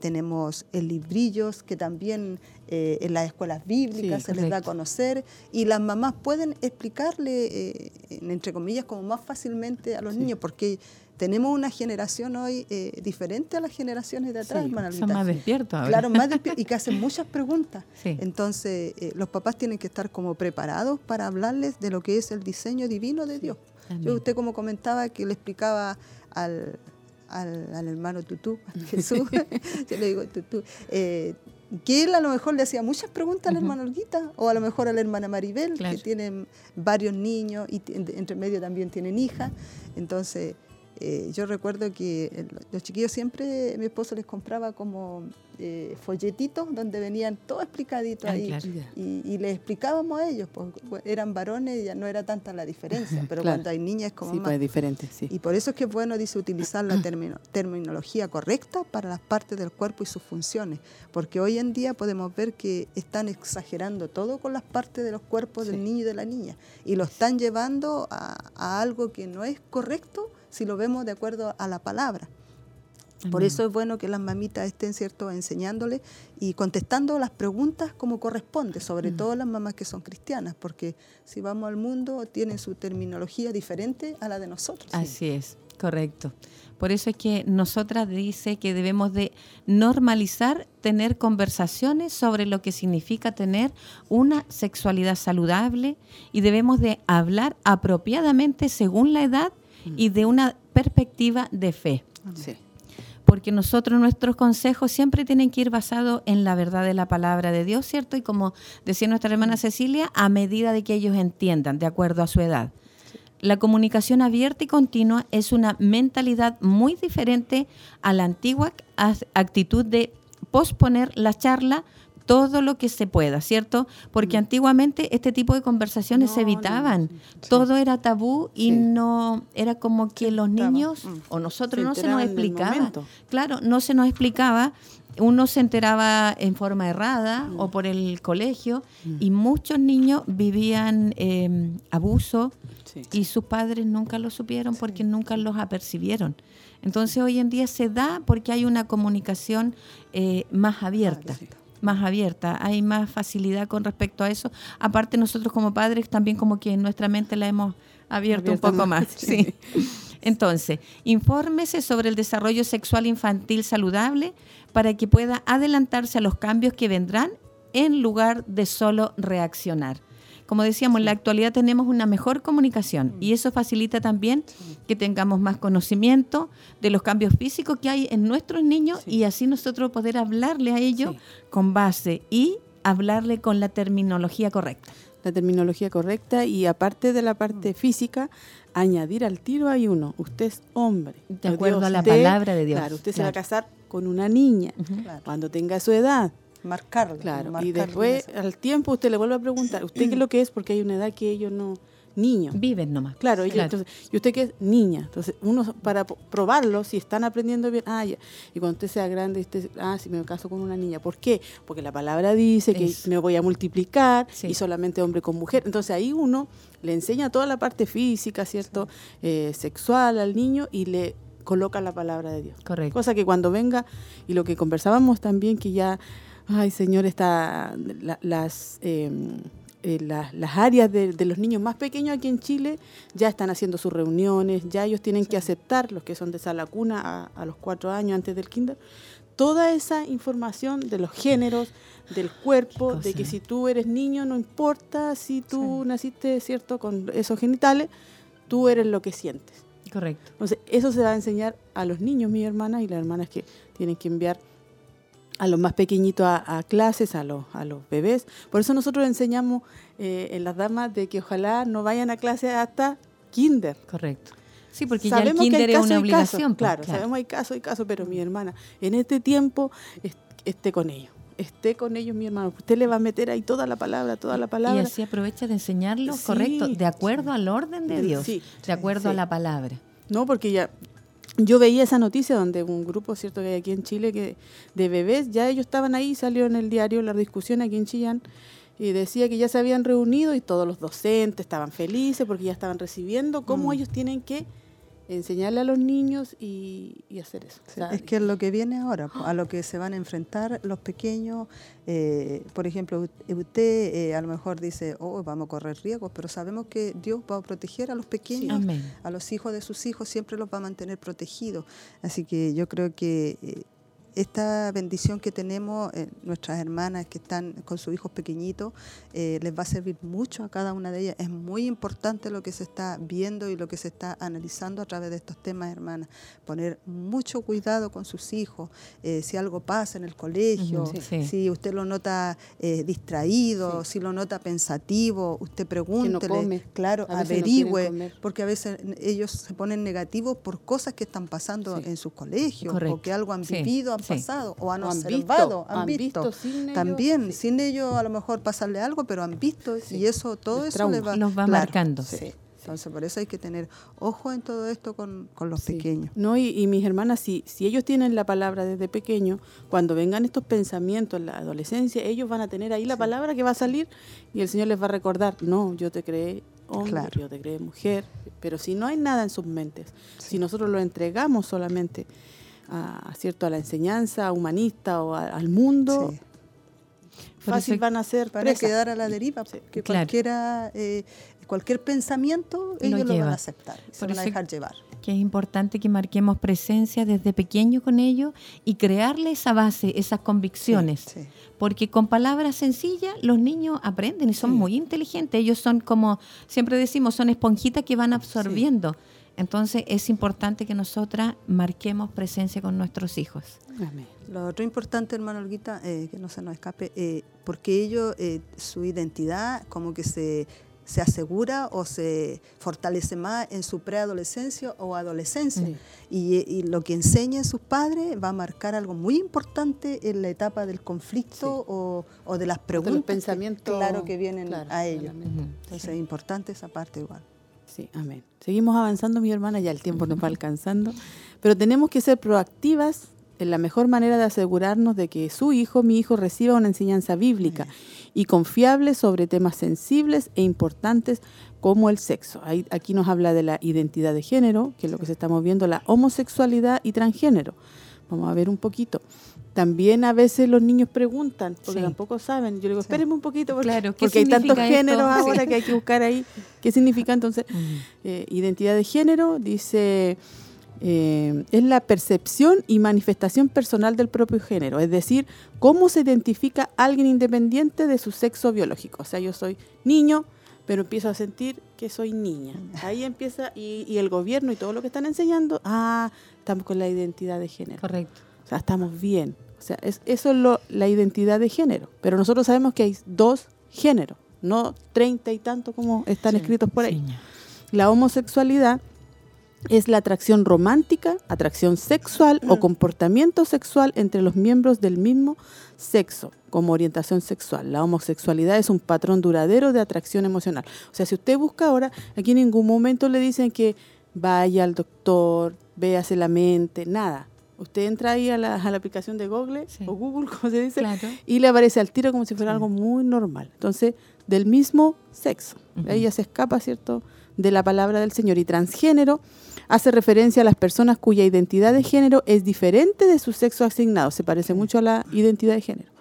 tenemos el librillos que también eh, en las escuelas bíblicas, se les da a conocer. Y las mamás pueden explicarle, eh, entre comillas, como más fácilmente a los niños, porque tenemos una generación hoy eh, diferente a las generaciones de atrás, sí, Son más despiertos ahora. Claro, más despiertos y que hacen muchas preguntas. Entonces, los papás tienen que estar como preparados para hablarles de lo que es el diseño divino de Dios. Yo, usted como comentaba que le explicaba al, al, hermano Tutú, Jesús, yo le digo Tutú, eh, que él a lo mejor le hacía muchas preguntas a la hermana Olguita o a lo mejor a la hermana Maribel, que tienen varios niños y entre medio también tienen hijas. Entonces, eh, yo recuerdo que los chiquillos siempre, mi esposo les compraba como eh, folletitos donde venían todo explicadito ahí. Y, les explicábamos a ellos, pues eran varones y ya no era tanta la diferencia, pero cuando hay niñas es como sí, más. Pues diferente, sí. Y por eso es que es bueno, dice, utilizar la terminología correcta para las partes del cuerpo y sus funciones, porque hoy en día podemos ver que están exagerando todo con las partes de los cuerpos del niño y de la niña, y lo están llevando a algo que no es correcto si lo vemos de acuerdo a la palabra. Por eso es bueno que las mamitas estén cierto enseñándole y contestando las preguntas como corresponde, sobre todo las mamás que son cristianas, porque si vamos al mundo tienen su terminología diferente a la de nosotros. Así es, correcto. Por eso es que nosotras dice que debemos de normalizar tener conversaciones sobre lo que significa tener una sexualidad saludable y debemos de hablar apropiadamente según la edad y de una perspectiva de fe. Sí porque nosotros nuestros consejos siempre tienen que ir basados en la verdad de la palabra de Dios, ¿cierto? Y como decía nuestra hermana Cecilia, a medida de que ellos entiendan, de acuerdo a su edad. La comunicación abierta y continua es una mentalidad muy diferente a la antigua actitud de posponer la charla todo lo que se pueda, ¿cierto? Porque mm. antiguamente este tipo de conversaciones se evitaban. Todo era tabú y no era como que los niños mm. o nosotros no se nos explicaba. Claro, no se nos explicaba. Uno se enteraba en forma errada mm. o por el colegio y muchos niños vivían eh, abuso y sus padres nunca lo supieron porque nunca los apercibieron. Entonces hoy en día se da porque hay una comunicación eh, más abierta más abierta, hay más facilidad con respecto a eso. Aparte nosotros como padres también como que en nuestra mente la hemos abierto un poco más. Sí. Entonces, infórmese sobre el desarrollo sexual infantil saludable para que pueda adelantarse a los cambios que vendrán en lugar de solo reaccionar como decíamos, en la actualidad tenemos una mejor comunicación y eso facilita también que tengamos más conocimiento de los cambios físicos que hay en nuestros niños y así nosotros poder hablarle a ellos con base y hablarle con la terminología correcta. La terminología correcta y aparte de la parte mm. física, añadir al tiro hay uno, usted es hombre. De acuerdo a la palabra de Dios. Claro, usted se va a casar con una niña cuando tenga su edad marcarlo. Claro, y después al tiempo usted le vuelve a preguntar, ¿usted qué es lo que es? Porque hay una edad que ellos no... Niños. Viven nomás. Claro, Entonces, ¿y usted qué es? Niña. Entonces, uno para probarlo, si están aprendiendo bien, ah, ya. Y cuando usted sea grande, usted, ah, si me caso con una niña. ¿Por qué? Porque la palabra dice que me voy a multiplicar y solamente hombre con mujer. Entonces, ahí uno le enseña toda la parte física, ¿cierto? Eh, sexual al niño y le coloca la palabra de Dios. Correcto. Cosa que cuando venga, y lo que conversábamos también, que ya Ay, Señor, está las, em, eh, las, áreas de, los niños más pequeños aquí en Chile ya están haciendo sus reuniones, ya ellos tienen que aceptar, los que son de esa lacuna a, los cuatro años antes del kinder, toda esa información de los géneros, del cuerpo, de que si tú eres niño, no importa si tú naciste, ¿cierto?, con esos genitales, tú eres lo que sientes. Correcto. Entonces, eso se va a enseñar a los niños, mis hermanas, y las hermanas que tienen que enviar a los más pequeñitos a, clases, a los, a los bebés. Por eso nosotros enseñamos eh, en las damas de que ojalá no vayan a clase hasta kinder. Correcto. Sí, porque ya el kinder es una obligación. Pues, claro, sabemos hay caso, hay caso, pero mi hermana, en este tiempo esté con ellos. Esté con ellos, mi hermano. Usted le va a meter ahí toda la palabra, toda la palabra. Y así aprovecha de enseñarlo, correcto, de acuerdo al orden de Dios, de acuerdo a la palabra. No, porque ya yo veía esa noticia donde un grupo, cierto, que hay aquí en Chile, que de bebés, ya ellos estaban ahí, salió en el diario la discusión aquí en Chillán, y decía que ya se habían reunido y todos los docentes estaban felices porque ya estaban recibiendo cómo mm. ellos tienen que enseñarle a los niños y, hacer eso. es que es lo que viene ahora, a lo que se van a enfrentar los pequeños. Eh, por ejemplo, usted eh, a lo mejor dice, oh, vamos a correr riesgos, pero sabemos que Dios va a proteger a los pequeños, a los hijos de sus hijos, siempre los va a mantener protegidos. Así que yo creo que eh, esta bendición que tenemos, eh, nuestras hermanas que están con sus hijos pequeñitos, eh, les va a servir mucho a cada una de ellas. Es muy importante lo que se está viendo y lo que se está analizando a través de estos temas, hermanas. Poner mucho cuidado con sus hijos. Eh, si algo pasa en el colegio, si usted lo nota distraído, si lo nota pensativo, usted pregúntele, claro, averigüe, porque a veces ellos se ponen negativos por cosas que están pasando en sus colegios o que algo han vivido, pasado o han observado, han, visto. También, sin ellos a lo mejor pasarle algo, pero han visto y eso, todo eso les va, va marcando. Entonces, por eso hay que tener ojo en todo esto con, los pequeños. No, y, mis hermanas, si, si ellos tienen la palabra desde pequeño, cuando vengan estos pensamientos en la adolescencia, ellos van a tener ahí la palabra que va a salir y el Señor les va a recordar, no, yo te creé hombre, yo te creé mujer, pero si no hay nada en sus mentes, si nosotros lo entregamos solamente a, ¿cierto? a la enseñanza humanista o al mundo, fácil van a ser para quedar a la deriva, porque cualquiera, eh, cualquier pensamiento ellos lo, van a aceptar, se van a dejar llevar. Que es importante que marquemos presencia desde pequeño con ellos y crearle esa base, esas convicciones. Porque con palabras sencillas los niños aprenden y son muy inteligentes. Ellos son como, siempre decimos, son esponjitas que van absorbiendo. Entonces es importante que nosotras marquemos presencia con nuestros hijos. Lo otro importante, hermano Olguita, eh, que no se nos escape, eh, porque ellos, eh, su identidad como que se, se, asegura o se fortalece más en su preadolescencia o adolescencia. Y, lo que enseñen sus padres va a marcar algo muy importante en la etapa del conflicto o, de las preguntas. De pensamientos. claro, que vienen a ellos. Entonces es importante esa parte igual. Sí, amén. Seguimos avanzando, mi hermana, ya el tiempo nos va alcanzando, pero tenemos que ser proactivas en la mejor manera de asegurarnos de que su hijo, mi hijo, reciba una enseñanza bíblica y confiable sobre temas sensibles e importantes como el sexo. aquí nos habla de la identidad de género, que es lo que se estamos viendo, la homosexualidad y transgénero. Vamos a ver un poquito. También a veces los niños preguntan, porque tampoco saben. Yo le digo, espérenme un poquito, porque, hay tantos géneros ahora que hay que buscar ahí. ¿Qué significa entonces? Eh, identidad de género, dice, eh, es la percepción y manifestación personal del propio género. Es decir, cómo se identifica alguien independiente de su sexo biológico. O sea, yo soy niño, pero empiezo a sentir que soy niña. Ahí empieza, y, y el gobierno y todo lo que están enseñando, ah, estamos con la identidad de género. Correcto. Sea, estamos bien. O sea, es, eso es lo, la identidad de género. Pero nosotros sabemos que hay dos géneros, no treinta y tanto como están escritos por ahí. La homosexualidad es la atracción romántica, atracción sexual o mm. comportamiento sexual entre los miembros del mismo sexo como orientación sexual. La homosexualidad es un patrón duradero de atracción emocional. O sea, si usted busca ahora, aquí en ningún momento le dicen que vaya al doctor, véase la mente, nada. Usted entra ahí a la, aplicación de Google o Google, como se dice, y le aparece al tiro como si fuera algo muy normal. Entonces, del mismo sexo. Ella se escapa, ¿cierto?, de la palabra del Señor. Y transgénero hace referencia a las personas cuya identidad de género es diferente de su sexo asignado. Se parece mucho a la identidad de género.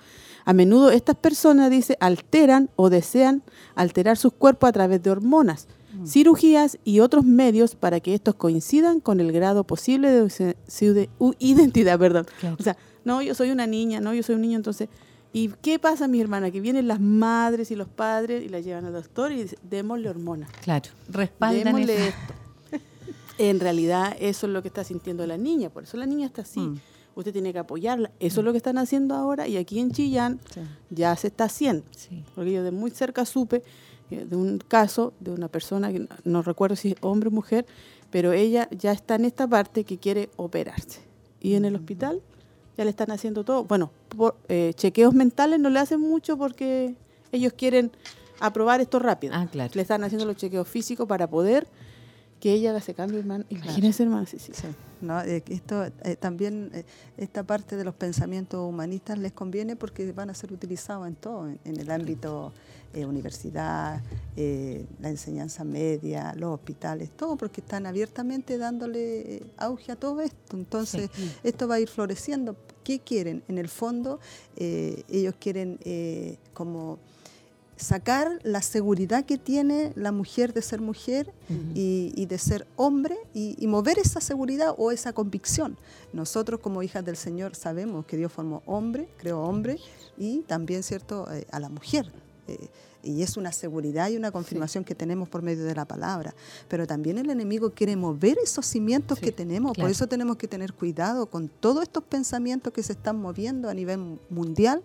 A menudo estas personas, dice, alteran o desean alterar sus cuerpos a través de hormonas. Cirugías y otros medios para que estos coincidan con el grado posible de, identidad, perdón. O sea, no, yo soy una niña, no, yo soy un niño, entonces... ¿Y qué pasa, mi hermana? Que vienen las madres y los padres y la llevan al doctor y dicen, démosle hormonas. Claro, respaldan esto. En realidad, eso es lo que está sintiendo la niña, por eso la niña está así. Mm. Usted tiene que apoyarla. Eso es lo que están haciendo ahora y aquí en Chillán ya se está haciendo. Porque yo de muy cerca supe de un caso de una persona, que no recuerdo si es hombre o mujer, pero ella ya está en esta parte que quiere operarse. Y en el hospital ya le están haciendo todo. Bueno, por, eh, chequeos mentales no le hacen mucho porque ellos quieren aprobar esto rápido. Ah, claro. Le están haciendo los chequeos físicos para poder que ella haga ese cambio, hermano. Imagínese, hermano. Sí, sí. Sí, ¿no? Eh, Esto eh, también, eh, esta parte de los pensamientos humanistas les conviene porque van a ser utilizados en todo, en, en el ámbito universidad, la enseñanza media, los hospitales, todo, porque están abiertamente dándole auge a todo esto. Entonces, esto va a ir floreciendo. ¿Qué quieren? En el fondo, ellos quieren como sacar la seguridad que tiene la mujer de ser mujer y, y de ser hombre y, y mover esa seguridad o esa convicción. Nosotros como hijas del Señor sabemos que Dios formó hombre, creó hombre y también, ¿cierto?, eh, a la mujer. Eh, y es una seguridad y una confirmación que tenemos por medio de la palabra. Pero también el enemigo quiere mover esos cimientos Sí, que tenemos. claro. Por eso tenemos que tener cuidado con todos estos pensamientos que se están moviendo a nivel mundial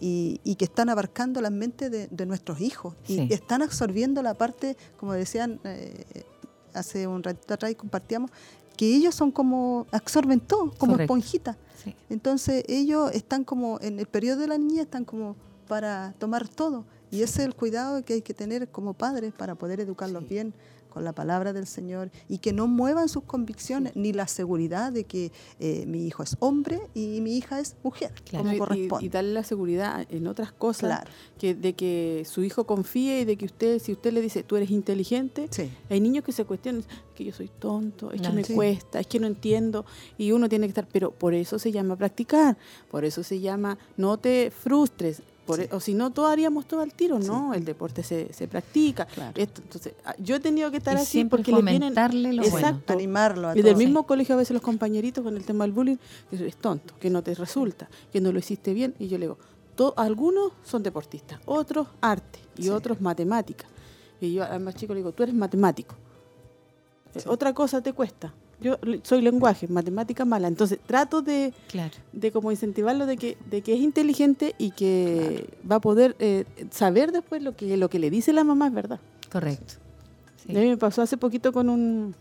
y, y que están abarcando las mentes de, de nuestros hijos y están absorbiendo la parte, como decían eh, hace un ratito atrás y compartíamos, que ellos son como, absorben todo, como Correcto. Sí. Entonces ellos están como, en el periodo de la niñez, están como para tomar todo. Y ese es el cuidado que hay que tener como padres para poder educarlos bien con la palabra del Señor y que no muevan sus convicciones ni la seguridad de que eh, mi hijo es hombre y mi hija es mujer, Claro. como corresponde. Y, y darle la seguridad en otras cosas, Claro. que, de que su hijo confíe y de que usted, si usted le dice, tú eres inteligente, Sí. hay niños que se cuestionan, que yo soy tonto, es que Ah, me sí. cuesta, es que no entiendo, y uno tiene que estar, pero por eso se llama practicar, por eso se llama no te frustres. Por Sí. e- o si no, todos haríamos todo al tiro, ¿no? El deporte se, se practica. Claro. Esto, entonces, ah, yo he tenido que estar Y así siempre porque le vienen fomentarle lo bueno. Exacto. Animarlo a Y del mismo colegio a veces los compañeritos con el tema del bullying, que eres tonto, que no te resulta, que no lo hiciste bien. Y yo le digo, to- algunos son deportistas, otros arte y Sí. otros matemática. Y yo al más chico le digo, tú eres matemático. Eh, Otra cosa te cuesta. Yo soy lenguaje, matemática mala. Entonces trato de, Claro. de como incentivarlo de que, de que es inteligente y que va a poder eh, saber después lo que, lo que le dice la mamá es verdad. Correcto. Sí. A mí me pasó hace poquito con un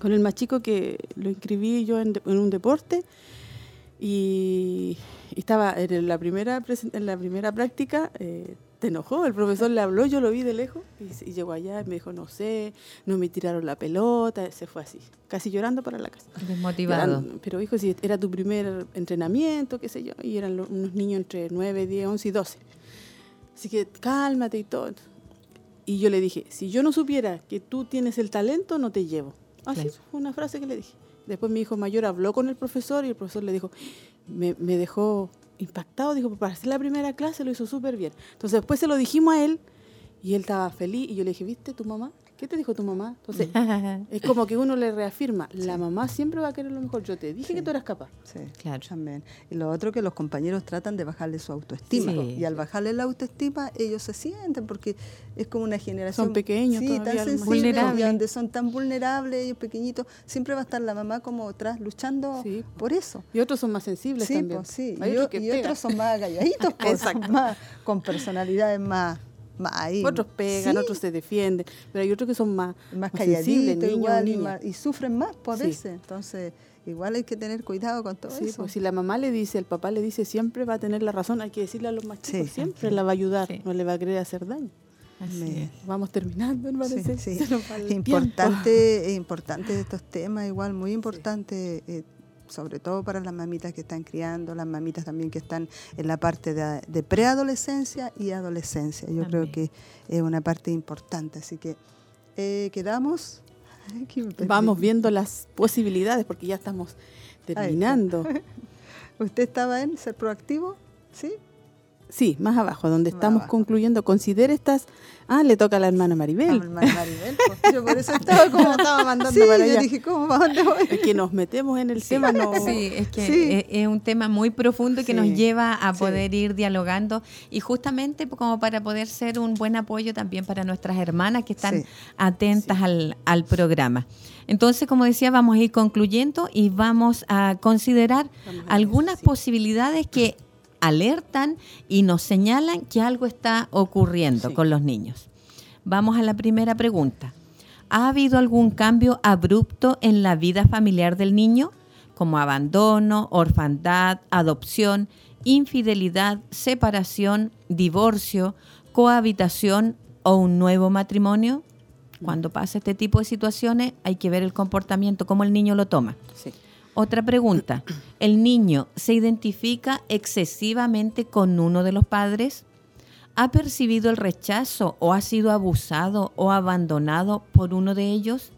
con el más chico que lo inscribí yo en, de- en un deporte y, y estaba en la primera en la primera práctica eh, te enojó el profesor le habló yo lo vi de lejos y, llegó allá y me dijo no sé no me tiraron la pelota se fue así casi llorando para la casa Desmotivado. Llorando. pero hijo si era tu primer entrenamiento qué sé yo y eran unos niños entre 9, 10, 11 y 12 así que cálmate y todo y yo le dije, si yo no supiera que tú tienes el talento, no te llevo. Así Claro. fue una frase que le dije. Después mi hijo mayor habló con el profesor y el profesor le dijo, me, me dejó impactado, dijo, para hacer la primera clase lo hizo súper bien. Entonces después se lo dijimos a él y él estaba feliz y yo le dije, ¿viste tu mamá? ¿Qué te dijo tu mamá? Entonces es como que uno le reafirma, la mamá siempre va a querer lo mejor. Yo te dije Sí. que tú eras capaz. Sí, Claro. también. Y lo otro que los compañeros tratan de bajarle su autoestima. Sí. Y al bajarle la autoestima, ellos se sienten porque es como una generación. Son pequeños sí, tan a lo mejor. sensible, Vulnerables. y donde son tan vulnerables, ellos pequeñitos. Siempre va a estar la mamá como atrás luchando Sí. por eso. Y otros son más sensibles Sí, también. pues, sí. Hay Y, otros y son más calladitos, pues, más, con personalidades más ahí. Otros pegan, Sí, otros se defienden, pero hay otros que son más, más sensibles, calladitos niños, igual y, niñas. más- y sufren más por Sí. veces. Entonces, igual hay que tener cuidado con todo Sí, eso. pues si la mamá le dice, el papá le dice, siempre va a tener la razón, hay que decirle a los más chicos, Sí. siempre la va a ayudar, Sí. no le va a querer hacer daño. Así. Vamos terminando, hermano. Sí, se- sí. se nos va el tiempo. Importante, importante estos temas, igual muy importante, eh, sobre todo para las mamitas que están criando, las mamitas también que están en la parte de, de preadolescencia y adolescencia. Yo creo que es una parte importante, así que eh, quedamos. Vamos viendo las posibilidades porque ya estamos terminando. ¿Usted estaba en ser proactivo? ¿Sí? Sí, más abajo, donde Más estamos abajo. concluyendo. Considere estas. Ah, le toca a la hermana Maribel. el Mar- Maribel, pues, yo por eso estaba como Estaba mandando sí, para yo allá. dije, ¿cómo? ¿Para dónde voy? Es que nos metemos en el tema, no. Sí, es que Sí. es, es un tema muy profundo que Sí. nos lleva a Sí. poder ir dialogando y justamente como para poder ser un buen apoyo también para nuestras hermanas que están Sí. atentas al, al programa. Entonces, como decía, vamos a ir concluyendo y vamos a considerar Vamos a algunas sí. posibilidades que alertan y nos señalan que algo está ocurriendo Sí. con los niños. Vamos a la primera pregunta. ¿Ha habido algún cambio abrupto en la vida familiar del niño, como abandono, orfandad, adopción, infidelidad, separación, divorcio, cohabitación o un nuevo matrimonio? Cuando pasa este tipo de situaciones hay que ver el comportamiento, cómo el niño lo toma. Sí. Otra pregunta, ¿el niño se identifica excesivamente con uno de los padres? ¿Ha percibido el rechazo o ha sido abusado o abandonado por uno de ellos?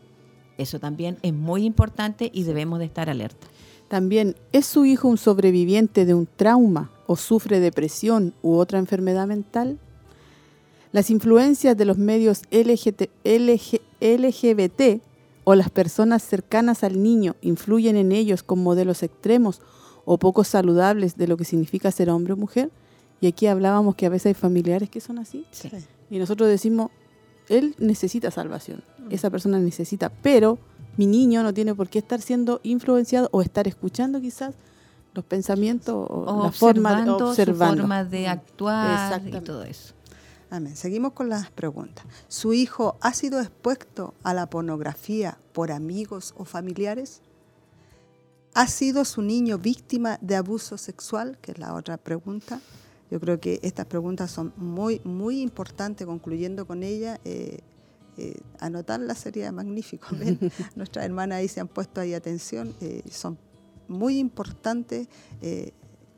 Eso también es muy importante y debemos de estar alerta. También, ¿es su hijo un sobreviviente de un trauma o sufre depresión u otra enfermedad mental? Las influencias de los medios LGBT o las personas cercanas al niño influyen en ellos con modelos extremos o poco saludables de lo que significa ser hombre o mujer. Y aquí hablábamos que a veces hay familiares que son así. Sí. Y nosotros decimos, él necesita salvación, esa persona necesita, pero mi niño no tiene por qué estar siendo influenciado o estar escuchando quizás los pensamientos o, O la forma de observando, su forma de actuar y todo eso. Amén. Seguimos con las preguntas. ¿Su hijo ha sido expuesto a la pornografía por amigos o familiares? ¿Ha sido su niño víctima de abuso sexual? Que es la otra pregunta. Yo creo que estas preguntas son muy, muy importantes, concluyendo con ella. Eh, eh, anotarlas sería magnífico. Nuestras hermanas ahí se han puesto ahí atención. eh, son muy importantes eh,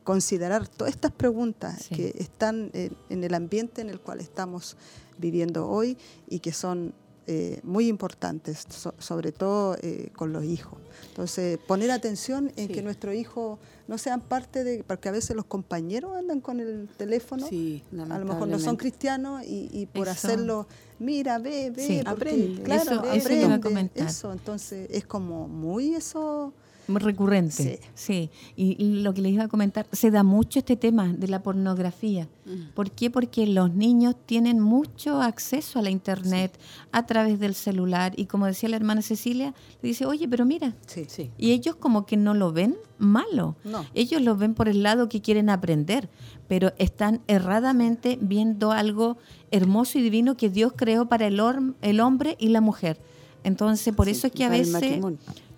considerar todas estas preguntas Sí. que están en, en el ambiente en el cual estamos viviendo hoy y que son eh, muy importantes, so- sobre todo eh, con los hijos. Entonces, poner atención en Sí. que nuestros hijos no sean parte de, porque a veces los compañeros andan con el teléfono, Sí, a lo mejor no son cristianos y, y por Eso. hacerlo, mira, ve, ve, Sí. Aprende. claro, Eso- aprende, eso, entonces es como muy eso, Recurrente, Sí. sí. Y, lo que les iba a comentar, se da mucho este tema de la pornografía. Mm. ¿Por qué? Porque los niños tienen mucho acceso a la internet a través del celular y como decía la hermana Cecilia, le dice, oye, pero mira, sí, Sí. y ellos como que no lo ven malo. no, Ellos lo ven por el lado que quieren aprender, pero están erradamente viendo algo hermoso y divino que Dios creó para el, el hombre y la mujer. Entonces, por eso es que a veces...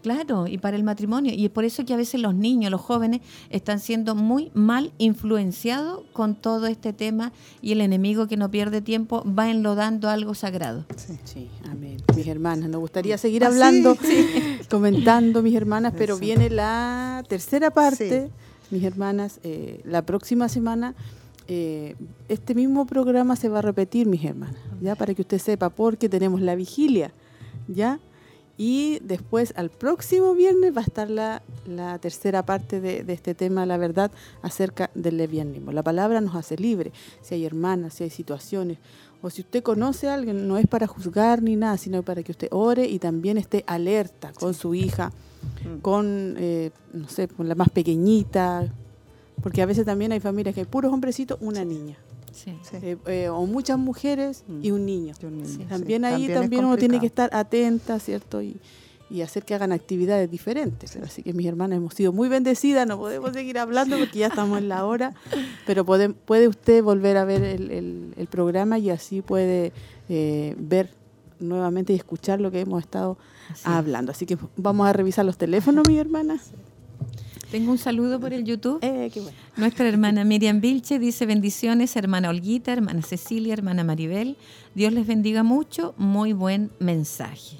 Claro, y para el matrimonio. Y es por eso que a veces los niños, los jóvenes, están siendo muy mal influenciados con todo este tema y el enemigo que no pierde tiempo va enlodando algo sagrado. sí. Sí, amén. Mis hermanas, nos gustaría seguir Ah, hablando, sí, comentando, mis hermanas, pero Eso. viene la tercera parte, Sí. mis hermanas, eh, la próxima semana. eh, este mismo programa se va a repetir, mis hermanas, ya para que usted sepa, porque tenemos la vigilia, ya. Y después, al próximo viernes, va a estar la, la tercera parte de, de este tema, la verdad, acerca del lesbianismo. La palabra nos hace libre. Si hay hermanas, si hay situaciones, o si usted conoce a alguien, no es para juzgar ni nada, sino para que usted ore y también esté alerta con su hija, Mm. con, eh, no sé, con la más pequeñita, porque a veces también hay familias que hay puros hombrecitos, una niña, Sí. Eh, eh, o muchas mujeres Mm. y un niño. Y un niño, sí. También ahí también uno tiene que estar atenta, ¿cierto? Y, y hacer que hagan actividades diferentes. Así que mis hermanas hemos sido muy bendecidas, no podemos seguir hablando porque ya estamos en la hora, pero puede, puede usted volver a ver el, el- el programa y así puede eh, ver nuevamente y escuchar lo que hemos estado Así hablando. Así que vamos a revisar los teléfonos, mis hermanas. Tengo un saludo por el YouTube. Eh, qué bueno. Nuestra hermana Miriam Vilche dice bendiciones, hermana Olguita, hermana Cecilia, hermana Maribel. Dios les bendiga mucho. Muy buen mensaje.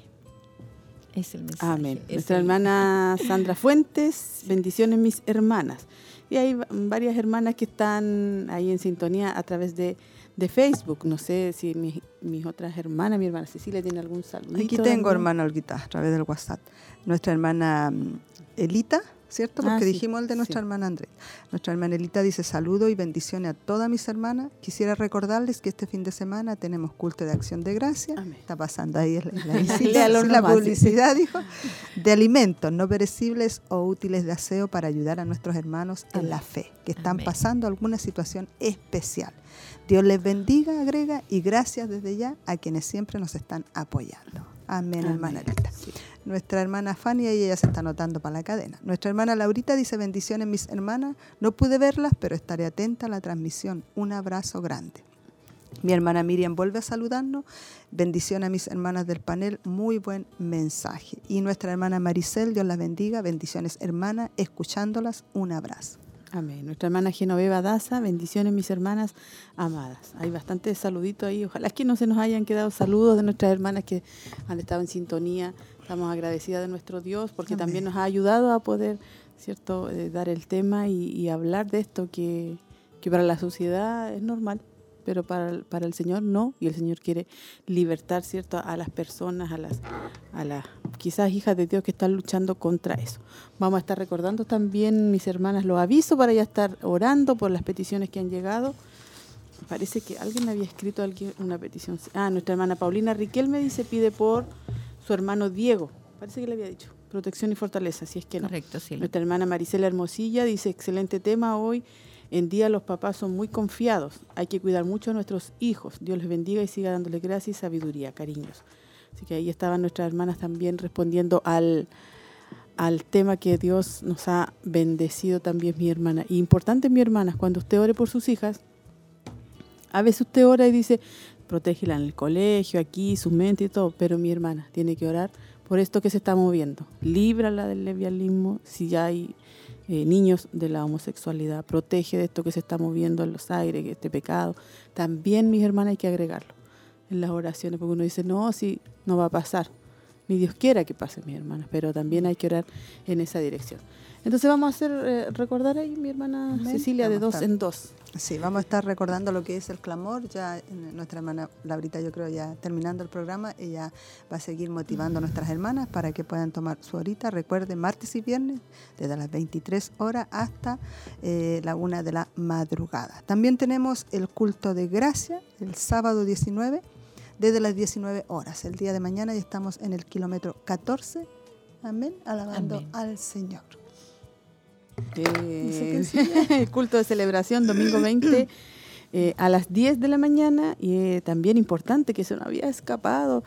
Es el mensaje. Amén. es Nuestra el- hermana Sandra Fuentes, bendiciones mis hermanas. Y hay va- varias hermanas que están ahí en sintonía a través de, de Facebook. No sé si mis, mis otras hermanas, mi hermana Cecilia tiene algún saludo. Aquí tengo, hermana Olguita, a través del WhatsApp. Nuestra hermana mm, Elita, ¿cierto? Porque Ah, sí, dijimos el de nuestra sí. hermana Andrés. Nuestra hermana Elita dice saludo y bendiciones a todas mis hermanas. Quisiera recordarles que este fin de semana tenemos culto de acción de gracia. Amén. Está pasando ahí la, la publicidad, dijo. De alimentos no perecibles o útiles de aseo para ayudar a nuestros hermanos en la fe, que están Amén. pasando alguna situación especial. Dios les bendiga, agrega, y gracias desde ya a quienes siempre nos están apoyando. Amén, hermana Lita. Nuestra hermana Fanny, ahí ella se está anotando para la cadena. Nuestra hermana Laurita dice, bendiciones mis hermanas. No pude verlas, pero estaré atenta a la transmisión. Un abrazo grande. Mi hermana Miriam vuelve a saludarnos. Bendición a mis hermanas del panel. Muy buen mensaje. Y nuestra hermana Maricel, Dios la bendiga. Bendiciones hermana, escuchándolas. Un abrazo. Amén. Nuestra hermana Genoveva Daza, bendiciones mis hermanas amadas. Hay bastante saludito ahí. Ojalá que no se nos hayan quedado saludos de nuestras hermanas que han estado en sintonía. Estamos agradecidas de nuestro Dios porque también nos ha ayudado a poder, ¿cierto?, eh, dar el tema y, hablar de esto que, que para la sociedad es normal pero para, para el Señor no, y el Señor quiere libertar, ¿cierto?, a las personas, a las, a las quizás hijas de Dios que están luchando contra eso. Vamos a estar recordando también, mis hermanas, los avisos para ya estar orando por las peticiones que han llegado. Parece que alguien me había escrito alguien una petición. Ah, nuestra hermana Paulina Riquel me dice, pide por su hermano Diego. Parece que le había dicho. Protección y fortaleza, si es que no. Correcto, sí. Nuestra hermana Marisela Hermosilla dice, excelente tema hoy en día los papás son muy confiados. Hay que cuidar mucho a nuestros hijos. Dios les bendiga y siga dándoles gracia y sabiduría, cariños. Así que ahí estaban nuestras hermanas también respondiendo al, al tema que Dios nos ha bendecido también, mi hermana. Y importante, mi hermana, cuando usted ore por sus hijas, a veces usted ora y dice, protégela en el colegio, aquí, su mente y todo, pero mi hermana tiene que orar por esto que se está moviendo. Líbrala del levialismo, si ya hay eh, niños de la homosexualidad, protege de esto que se está moviendo en los aires, este pecado. También, mis hermanas, hay que agregarlo en las oraciones, porque uno dice, no, si no va a pasar. Ni Dios quiera que pase, mis hermanas, pero también hay que orar en esa dirección. Entonces vamos a hacer, eh, recordar ahí mi hermana Cecilia de dos en dos. Sí, vamos a estar recordando lo que es el clamor. Ya nuestra hermana Laurita, yo creo, ya terminando el programa, ella va a seguir motivando a nuestras hermanas para que puedan tomar su horita. Recuerden, martes y viernes, desde las 23 horas hasta eh, la una de la madrugada. También tenemos el culto de gracia, el sábado 19, desde las 19 horas. El día de mañana ya estamos en el kilómetro 14. Amén, alabando al Señor. Eh, el culto de celebración, domingo 20, eh, a las 10 de la mañana. Y eh, también importante que se nos había escapado.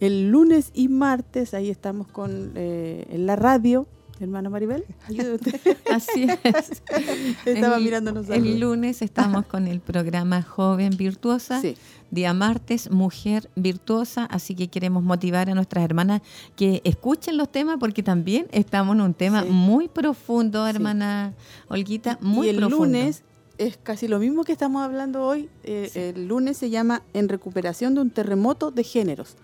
El lunes y martes, ahí estamos con en la radio. Hermana Maribel, Así es. Estaba mirándonos. El lunes estamos con el programa Joven Virtuosa. Sí día martes, Mujer Virtuosa, así que queremos motivar a nuestras hermanas que escuchen los temas porque también estamos en un tema muy profundo, hermana Olguita, muy y el lunes es casi lo mismo que estamos hablando hoy. Eh, el lunes se llama En recuperación de un terremoto de géneros.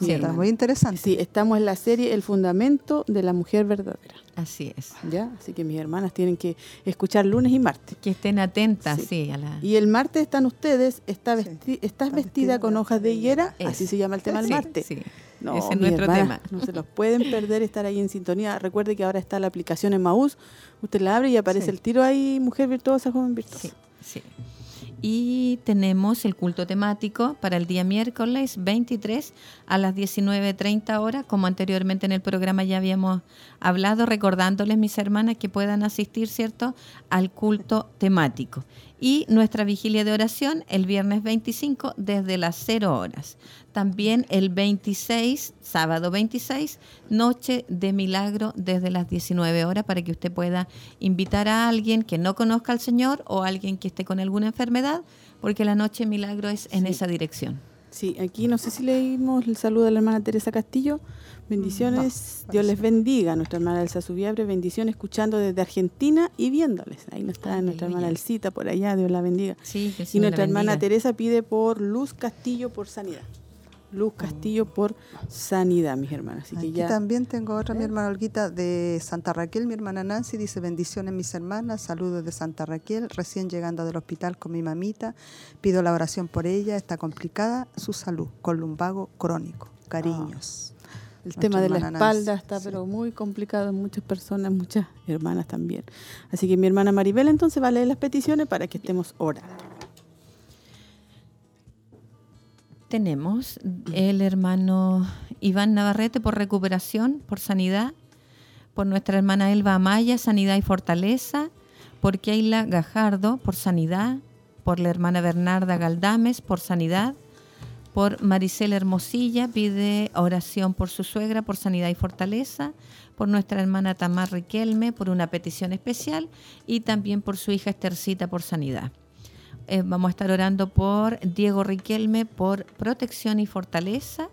sí, está muy interesante. Sí, estamos en la serie El fundamento de la mujer verdadera. Así es. ¿Ya? Así que mis hermanas tienen que escuchar lunes y martes. Que estén atentas, sí. a la... Y el martes están ustedes, está estás vestida, con hojas de higuera, así se llama el tema del martes. No, Ese es nuestro tema. No se los pueden perder estar ahí en sintonía. Recuerde que ahora está la aplicación en Maús. Usted la abre y aparece el tiro ahí, mujer virtuosa, joven virtuosa. Sí, sí. Y tenemos el culto temático para el día miércoles 23 a las 19.30 horas, como anteriormente en el programa ya habíamos hablado, recordándoles, mis hermanas, que puedan asistir, ¿cierto?, al culto temático. Y nuestra vigilia de oración el viernes 25 desde las 0 horas. También el 26, sábado 26, noche de milagro desde las 19 horas para que usted pueda invitar a alguien que no conozca al Señor o alguien que esté con alguna enfermedad, porque la noche de milagro es en esa dirección. Sí, aquí no sé si leímos el saludo de la hermana Teresa Castillo. Bendiciones, Dios les bendiga. Nuestra hermana Elsa Subiabre, bendiciones escuchando desde Argentina y viéndoles. Ahí no está nuestra hermana Elcita por allá, Dios la bendiga. Sí, y nuestra hermana Teresa pide por Luz Castillo por sanidad. Luz Castillo por sanidad, mis hermanas. Así que también tengo otra, mi hermana Olguita de Santa Raquel, mi hermana Nancy, dice bendiciones mis hermanas, saludos de Santa Raquel, recién llegando del hospital con mi mamita, pido la oración por ella, está complicada su salud, con lumbago crónico, cariños. Ah, el tema de la espalda está pero muy complicado en muchas personas, muchas hermanas también. Así que mi hermana Maribel entonces va a leer las peticiones para que estemos orando. Tenemos el hermano Iván Navarrete por recuperación, por sanidad, por nuestra hermana Elba Amaya, sanidad y fortaleza, por Keila Gajardo, por sanidad, por la hermana Bernarda Galdames, por sanidad, por Maricela Hermosilla, pide oración por su suegra, por sanidad y fortaleza, por nuestra hermana Tamar Riquelme, por una petición especial, y también por su hija Estercita, por sanidad. Eh, vamos a estar orando por Diego Riquelme por protección y fortaleza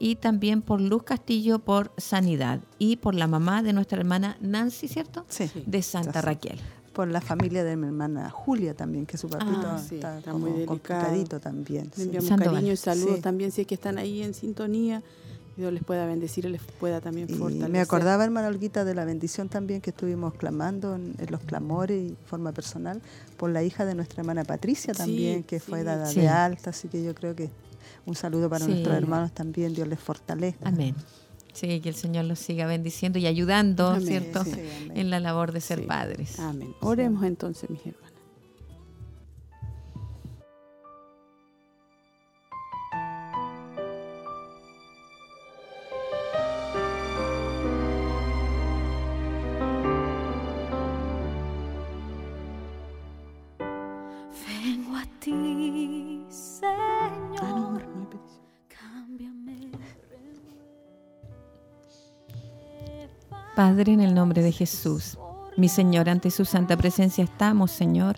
y también por Luz Castillo por sanidad y por la mamá de nuestra hermana Nancy, ¿cierto? Sí. De Santa Raquel. por la familia de mi hermana Julia también, que su papito Ah, sí, está, muy delicado. complicadito también. Le enviamos Sandoval. cariño y saludos Sí. también si es que están ahí en sintonía. Dios les pueda bendecir y les pueda también Y fortalecer. me acordaba, hermana Olguita, de la bendición también que estuvimos clamando en, en los clamores y forma personal por la hija de nuestra hermana Patricia Sí, también, que fue sí. dada Sí. de alta, así que yo creo que un saludo para Sí. nuestros hermanos también, Dios les fortalezca. Amén. Sí, que el Señor los siga bendiciendo y ayudando, Amén, ¿cierto? En la labor de ser Sí. padres. Amén. Oremos entonces, mis hermanas. Ti, Ah, no, Señor. no hay petición. Cámbiame. Padre, en el nombre de Jesús, mi Señor, ante su santa presencia estamos, Señor,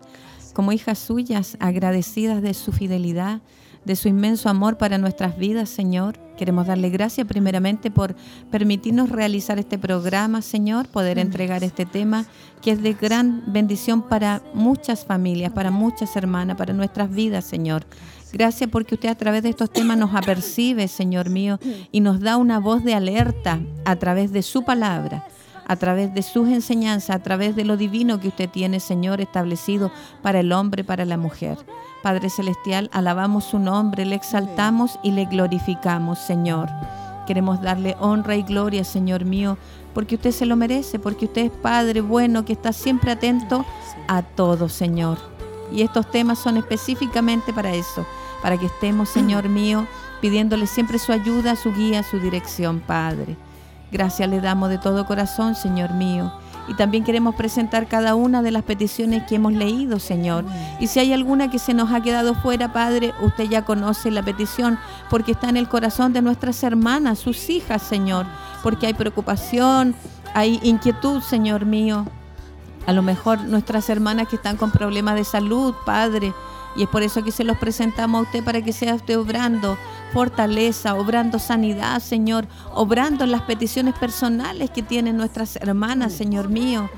como hijas suyas, agradecidas de su fidelidad, de su inmenso amor para nuestras vidas, Señor. Queremos darle gracias primeramente por permitirnos realizar este programa, Señor, poder entregar este tema que es de gran bendición para muchas familias, para muchas hermanas, para nuestras vidas, Señor. Gracias porque usted a través de estos temas nos apercibe, Señor mío, y nos da una voz de alerta a través de su palabra, a través de sus enseñanzas, a través de lo divino que usted tiene, Señor, establecido para el hombre, para la mujer. Padre Celestial, alabamos su nombre, le exaltamos y le glorificamos, Señor. Queremos darle honra y gloria, Señor mío, porque usted se lo merece, porque usted es Padre bueno que está siempre atento a todo, Señor. Y estos temas son específicamente para eso, para que estemos, Señor mío, pidiéndole siempre su ayuda, su guía, su dirección, Padre. Gracias le damos de todo corazón, Señor mío. Y también queremos presentar cada una de las peticiones que hemos leído, Señor. Y si hay alguna que se nos ha quedado fuera, Padre, usted ya conoce la petición porque está en el corazón de nuestras hermanas, sus hijas, Señor. Porque hay preocupación, hay inquietud, Señor mío. A lo mejor nuestras hermanas que están con problemas de salud, Padre. Y es por eso que se los presentamos a usted para que sea usted obrando fortaleza, obrando sanidad, Señor, obrando en las peticiones personales que tienen nuestras hermanas, Señor mío.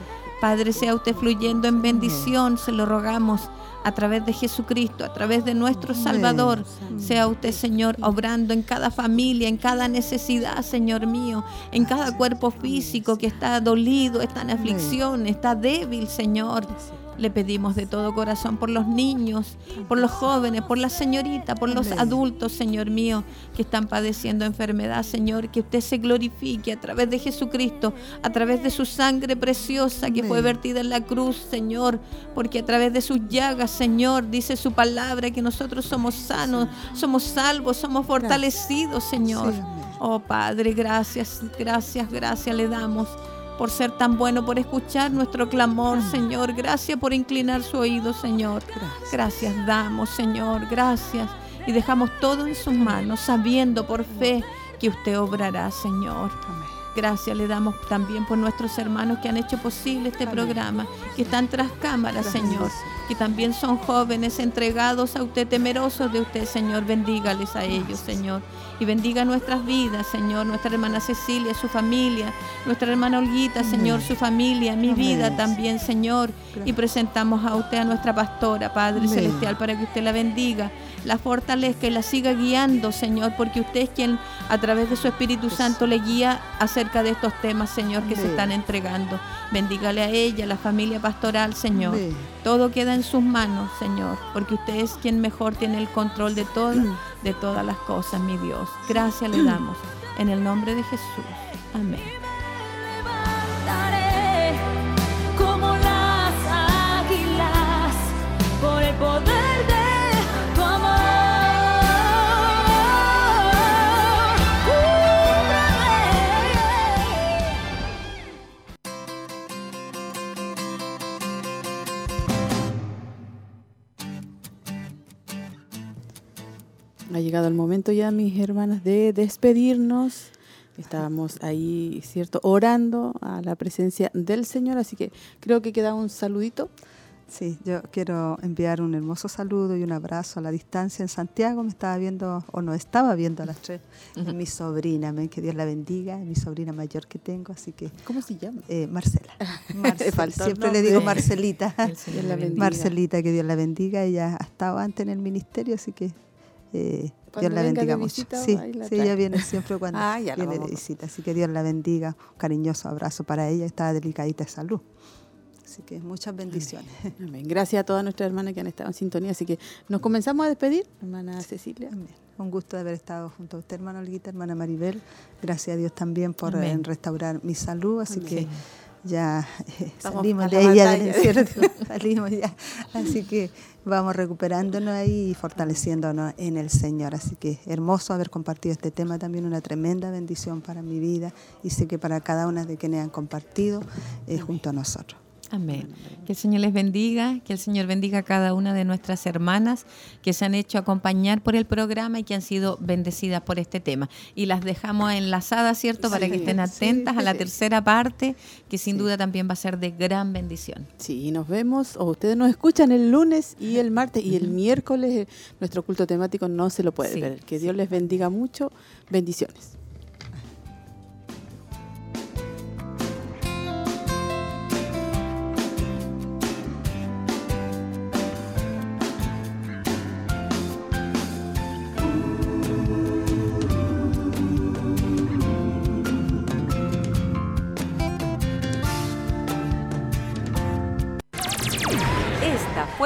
Padre, sea usted fluyendo en bendición, se lo rogamos a través de Jesucristo, a través de nuestro Salvador. Sea usted, Señor, obrando en cada familia, en cada necesidad, Señor mío, en cada cuerpo físico que está dolido, está en aflicción, está débil, Señor. Le pedimos de todo corazón por los niños, por los jóvenes, por la señorita, por los adultos, Señor mío, que están padeciendo enfermedad, Señor, que usted se glorifique a través de Jesucristo, a través de su sangre preciosa que fue vertida en la cruz, Señor, porque a través de sus llagas, Señor, dice su palabra que nosotros somos sanos, somos salvos, somos fortalecidos, Señor. Oh Padre, gracias, gracias, gracias le damos por ser tan bueno, por escuchar nuestro clamor, Señor. Gracias por inclinar su oído, Señor. Gracias damos, Señor. Gracias. Y dejamos todo en sus manos, sabiendo por fe que usted obrará, Señor. Gracias le damos también por nuestros hermanos que han hecho posible este programa, que están tras cámaras, Señor, que también son jóvenes entregados a usted, temerosos de usted, Señor. Bendígales a ellos, Señor. Y bendiga nuestras vidas, Señor. Nuestra hermana Cecilia, su familia. Nuestra hermana Olguita, Señor, su familia. Mi vida también, Señor. Y presentamos a usted, a nuestra pastora, Padre. Celestial, para que usted la bendiga, la fortalezca y la siga guiando, Señor, porque usted es quien a través de su Espíritu Santo le guía acerca de estos temas, Señor, que se están entregando. Bendígale a ella, a la familia pastoral, Señor. Amén. Todo queda en sus manos, Señor, porque usted es quien mejor tiene el control de todo, de todas las cosas, mi Dios. Gracias le damos. En el nombre de Jesús. Amén. Llegado el momento ya, mis hermanas, de despedirnos. Estábamos ahí, ¿cierto? Orando a la presencia del Señor, así que creo que queda un saludito. Sí, yo quiero enviar un hermoso saludo y un abrazo a la distancia en Santiago. Me estaba viendo, o no estaba viendo a las tres, es mi sobrina, que Dios la bendiga, es mi sobrina mayor que tengo, así que ¿Cómo se llama? eh, Marcela. Marcela, faltó el Siempre le digo Marcelita. La. Marcelita, que Dios la bendiga. Ella ha estado antes en el ministerio, así que eh, Dios la bendiga mucho. visita, Sí, sí, ella viene siempre cuando Ah, viene de visita, así que Dios la bendiga. Un cariñoso abrazo para ella, está delicadita de salud. Así que muchas bendiciones. Amén. Gracias a todas nuestras hermanas que han estado en sintonía. Así que nos comenzamos a despedir, hermana Cecilia. Amén. Un gusto de haber estado junto a usted, hermana Olguita, hermana Maribel. Gracias a Dios también por eh, restaurar mi salud, así Amén. que ya eh, salimos de ella del encierro, salimos ya. Así que vamos recuperándonos ahí y fortaleciéndonos en el Señor. Así que hermoso haber compartido este tema, también una tremenda bendición para mi vida y sé que para cada una de quienes han compartido eh, junto a nosotros. Amén. Que el Señor les bendiga, que el Señor bendiga a cada una de nuestras hermanas que se han hecho acompañar por el programa y que han sido bendecidas por este tema. Y las dejamos enlazadas, ¿cierto? Para Sí, que estén sí, atentas a la sí. tercera parte, que sin duda también va a ser de gran bendición. Sí, nos vemos, o ustedes nos escuchan el lunes y el martes y el miércoles. eh, Nuestro culto temático no se lo puede perder. Que Dios les bendiga mucho. Bendiciones.